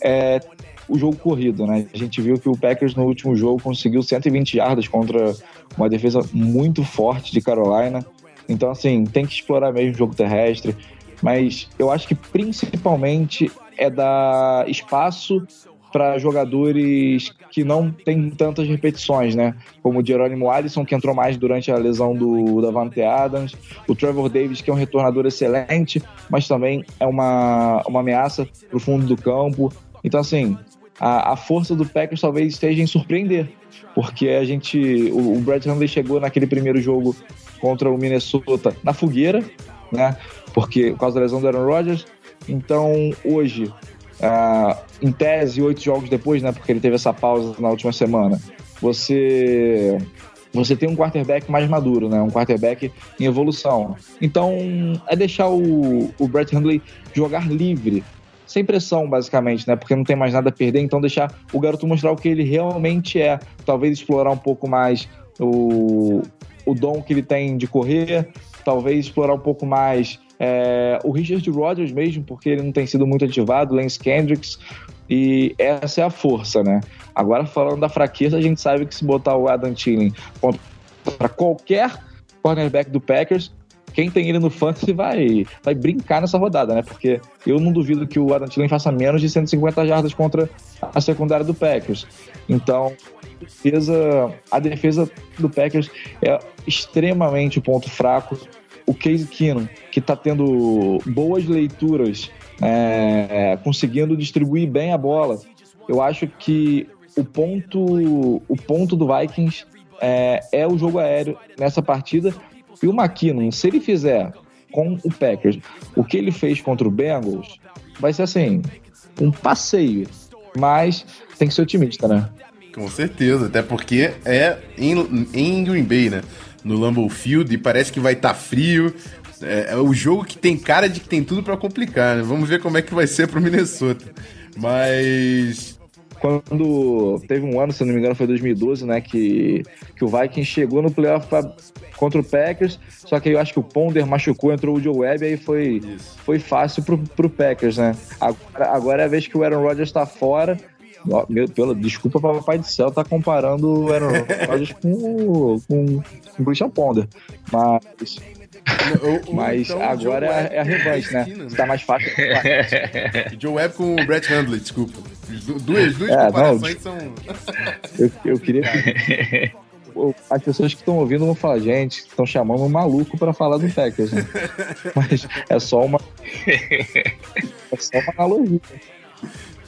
é o jogo corrido, né? A gente viu que o Packers no último jogo conseguiu 120 jardas contra uma defesa muito forte de Carolina. Então, assim, tem que explorar mesmo o jogo terrestre. Mas eu acho que principalmente é dar espaço para jogadores que não têm tantas repetições, né? Como o Jerônimo Alisson, que entrou mais durante a lesão do Davante Adams, o Trevor Davis, que é um retornador excelente, mas também é uma, uma ameaça para o fundo do campo. Então, assim, a, a força do Packers talvez esteja em surpreender, porque a gente, o, o Brad Hundley chegou naquele primeiro jogo contra o Minnesota na fogueira, né? Porque por causa da lesão do Aaron Rodgers. Então, hoje, ah, em tese, oito jogos depois, né? Porque ele teve essa pausa na última semana. Você você tem um quarterback mais maduro, né? Um quarterback em evolução. Então, é deixar o, o Brett Hundley jogar livre, sem pressão, basicamente, né? Porque não tem mais nada a perder, então deixar o garoto mostrar o que ele realmente é. Talvez explorar um pouco mais o, o dom que ele tem de correr, talvez explorar um pouco mais é, o Richard Rodgers mesmo, porque ele não tem sido muito ativado, Lance Kendricks, e essa é a força, né? Agora, falando da fraqueza, a gente sabe que se botar o Adam Thielen para qualquer cornerback do Packers, quem tem ele no fantasy vai, vai brincar nessa rodada, né? Porque eu não duvido que o Adam Thielen faça menos de 150 jardas contra a secundária do Packers. Então, a defesa, a defesa do Packers é extremamente o ponto fraco. O Case Keenum, que está tendo boas leituras, é, conseguindo distribuir bem a bola. Eu acho que o ponto, o ponto do Vikings é, é o jogo aéreo nessa partida. E o McKinnon, se ele fizer com o Packers o que ele fez contra o Bengals, vai ser assim, um passeio. Mas tem que ser otimista, né? Com certeza, até porque é em, em Green Bay, né? No Lambeau Field, e parece que vai estar frio. É, é o jogo que tem cara de que tem tudo pra complicar, né? Vamos ver como é que vai ser pro Minnesota. Mas. Quando teve um ano, se não me engano, foi 2012, né? Que, que o Vikings chegou no playoff pra, contra o Packers, só que aí eu acho que o Ponder machucou, entrou o Joe Webb, aí foi, foi fácil pro, pro Packers, né? Agora, agora é a vez que o Aaron Rodgers tá fora. Meu, pelo, desculpa, papai do céu, tá comparando o Aaron Rodgers com, o- com, com o Christian Ponder. Mas, ou- ou mas então agora é, é a revanche, né? Esquina, Tá mais fácil. Joe Webb com o Brett Hundley, desculpa. Du- Duas, duas É, não, comparações são. Eu, eu queria As pessoas que estão ouvindo vão falar, gente, estão chamando um maluco para falar do Packers. Né? Mas é só uma. É só uma analogia.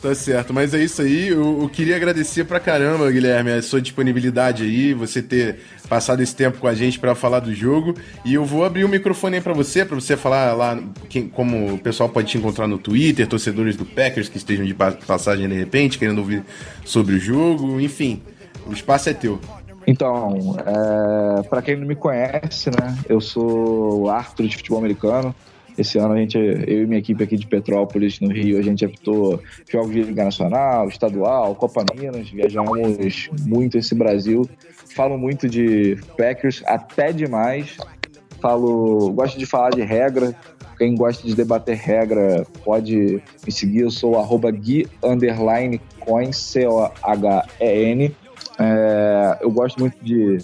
Tá certo, mas é isso aí. Eu, eu, queria agradecer pra caramba, Guilherme, a sua disponibilidade aí, você ter passado esse tempo com a gente para falar do jogo. E eu vou abrir o microfone aí pra você, para você falar lá quem, como o pessoal pode te encontrar no Twitter, torcedores do Packers que estejam de passagem de repente, querendo ouvir sobre o jogo, enfim. O espaço é teu. Então, é, para quem não me conhece, né, eu sou árbitro de futebol americano. Esse ano a gente, eu e minha equipe aqui de Petrópolis, no Rio, a gente apitou jogos de Liga Nacional, Estadual, Copa Minas, viajamos muito esse Brasil. Falo muito de Packers, até demais. Falo, gosto de falar de regra. Quem gosta de debater regra pode me seguir. Eu sou arroba Gui Underline Coin, C-O-H-E-N. É, eu gosto muito de,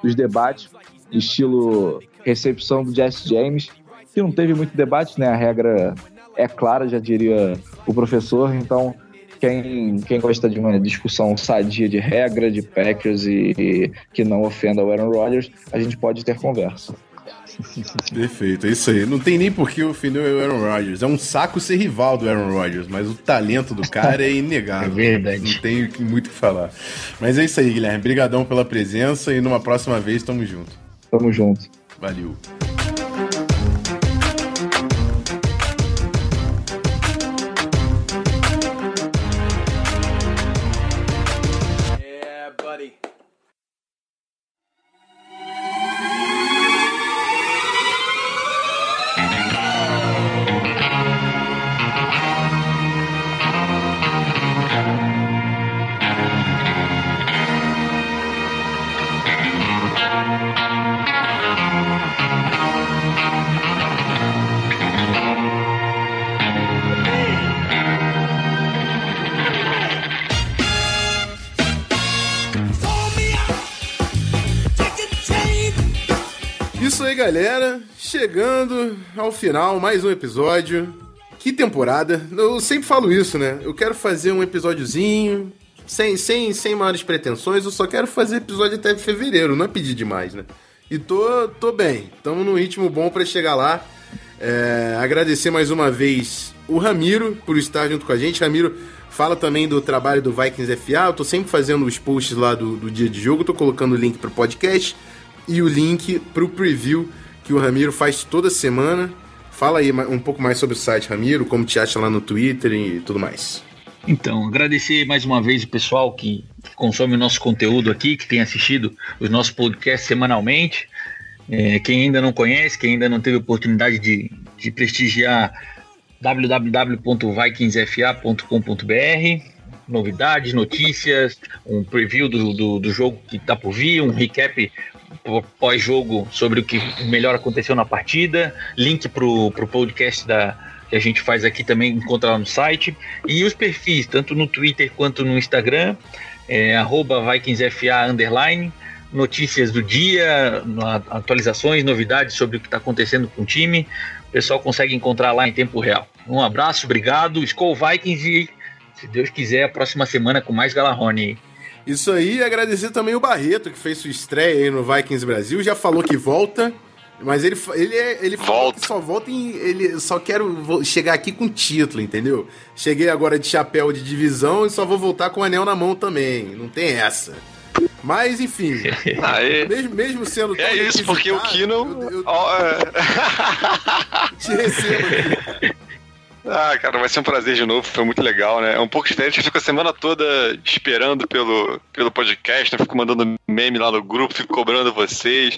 dos debates, estilo recepção do Jesse James que não teve muito debate, né? A regra é clara, já diria o professor, então quem, quem gosta de uma discussão sadia de regra, de Packers e, e que não ofenda o Aaron Rodgers, a gente pode ter conversa. Perfeito, é isso aí. Não tem nem por que ofender o Aaron Rodgers. É um saco ser rival do Aaron Rodgers, mas o talento do cara é inegável. [LAUGHS] é verdade. Não tem muito o que falar. Mas é isso aí, Guilherme. Obrigadão pela presença e numa próxima vez tamo junto. Tamo junto. Valeu. Galera, chegando ao final, mais um episódio. Que temporada! Eu sempre falo isso, né? Eu quero fazer um episódiozinho, sem, sem, sem maiores pretensões, eu só quero fazer episódio até fevereiro, não é pedir demais, né? E tô, tô bem, estamos num ritmo bom para chegar lá. É, agradecer mais uma vez o Ramiro por estar junto com a gente. Ramiro fala também do trabalho do Vikings FA. Eu tô sempre fazendo os posts lá do, do dia de jogo, tô colocando o link pro podcast e o link para o preview que o Ramiro faz toda semana. Fala aí um pouco mais sobre o site, Ramiro, como te acha lá no Twitter e tudo mais. Então, agradecer mais uma vez o pessoal que consome o nosso conteúdo aqui, que tem assistido os nossos podcasts semanalmente. É, quem ainda não conhece, quem ainda não teve oportunidade de, de prestigiar www.vikingsfa.com.br novidades, notícias, um preview do, do, do jogo que está por vir, um recap pós-jogo sobre o que melhor aconteceu na partida, link pro, pro podcast da, que a gente faz aqui também encontra lá no site, e os perfis, tanto no Twitter quanto no Instagram, é, VikingsFA underline, notícias do dia, atualizações, novidades sobre o que está acontecendo com o time. O pessoal consegue encontrar lá em tempo real. Um abraço, obrigado. Skol Vikings e, se Deus quiser, a próxima semana com mais Galarrone. Isso aí, agradecer também o Barreto, que fez sua estreia aí no Vikings Brasil, já falou que volta. Mas ele, ele, ele falou que só volta em. Ele só quero chegar aqui com título, entendeu? Cheguei agora de chapéu de divisão e só vou voltar com o anel na mão também. Não tem essa. Mas, enfim. Aê. [LAUGHS] Mesmo, mesmo sendo. É isso, porque o Kino. Eu, eu... [LAUGHS] Oh, é... [LAUGHS] Te recebo aqui. Ah, cara, vai ser um prazer de novo, foi muito legal, né? É um pouco diferente, eu fico a semana toda esperando pelo, pelo podcast, né? fico mandando meme lá no grupo, fico cobrando vocês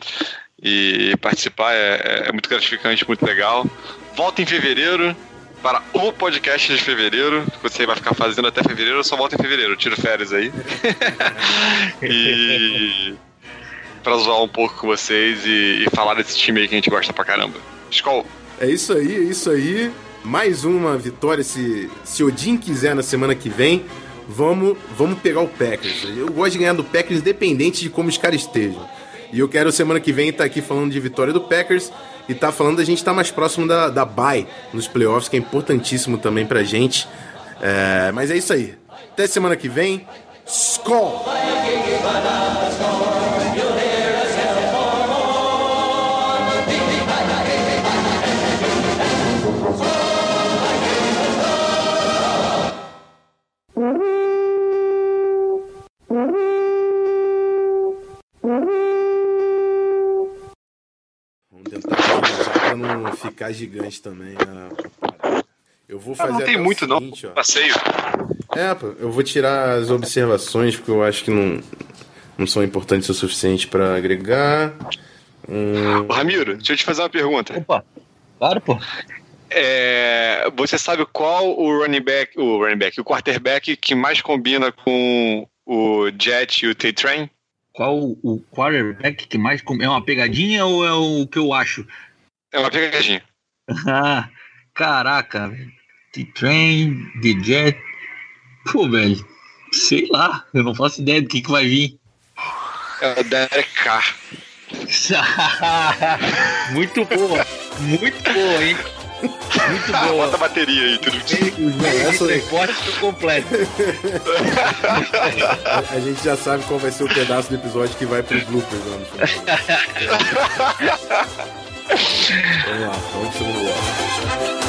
e participar é, é muito gratificante, muito legal. Volta em fevereiro para o podcast de fevereiro, que você vai ficar fazendo até fevereiro, eu só volto em fevereiro, tiro férias aí. [LAUGHS] e para zoar um pouco com vocês e, e, falar desse time aí que a gente gosta pra caramba. Skol! É isso aí, é isso aí mais uma vitória se, se Odin quiser na semana que vem. Vamos, vamos pegar o Packers. Eu gosto de ganhar do Packers independente de como os caras estejam. E eu quero semana que vem estar tá aqui falando de vitória do Packers e tá falando da gente estar tá mais próximo da, da bye nos playoffs, que é importantíssimo também pra gente. É, mas é isso aí. Até semana que vem. Skol! Não ficar gigante também. né? Eu vou Ah, fazer não tem muito, não. seguinte, ó. Passeio. É, pô, eu vou tirar as observações, porque eu acho que não, não são importantes o suficiente pra agregar. Hum, Ramiro, deixa eu te fazer uma pergunta. Opa, claro, pô. É, você sabe qual o running back, o running back, o quarterback que mais combina com o Jet e o T-Train? Qual o quarterback que mais. com- É uma pegadinha ou é o que eu acho? É uma pegadinha. Ah, [LAUGHS] caraca, velho. T-Train, The Jet. Pô, velho. Sei lá, eu não faço ideia do que, que vai vir. É o Derek Carr. [LAUGHS] muito boa, muito boa, hein? Muito [LAUGHS] Bota boa. a bateria aí, tudo. Os Essa- transporte estão completos. a, a gente já sabe qual vai ser o pedaço do episódio que vai pro bloopers lá no final. Vamos lá, vamos pro segundo bloco.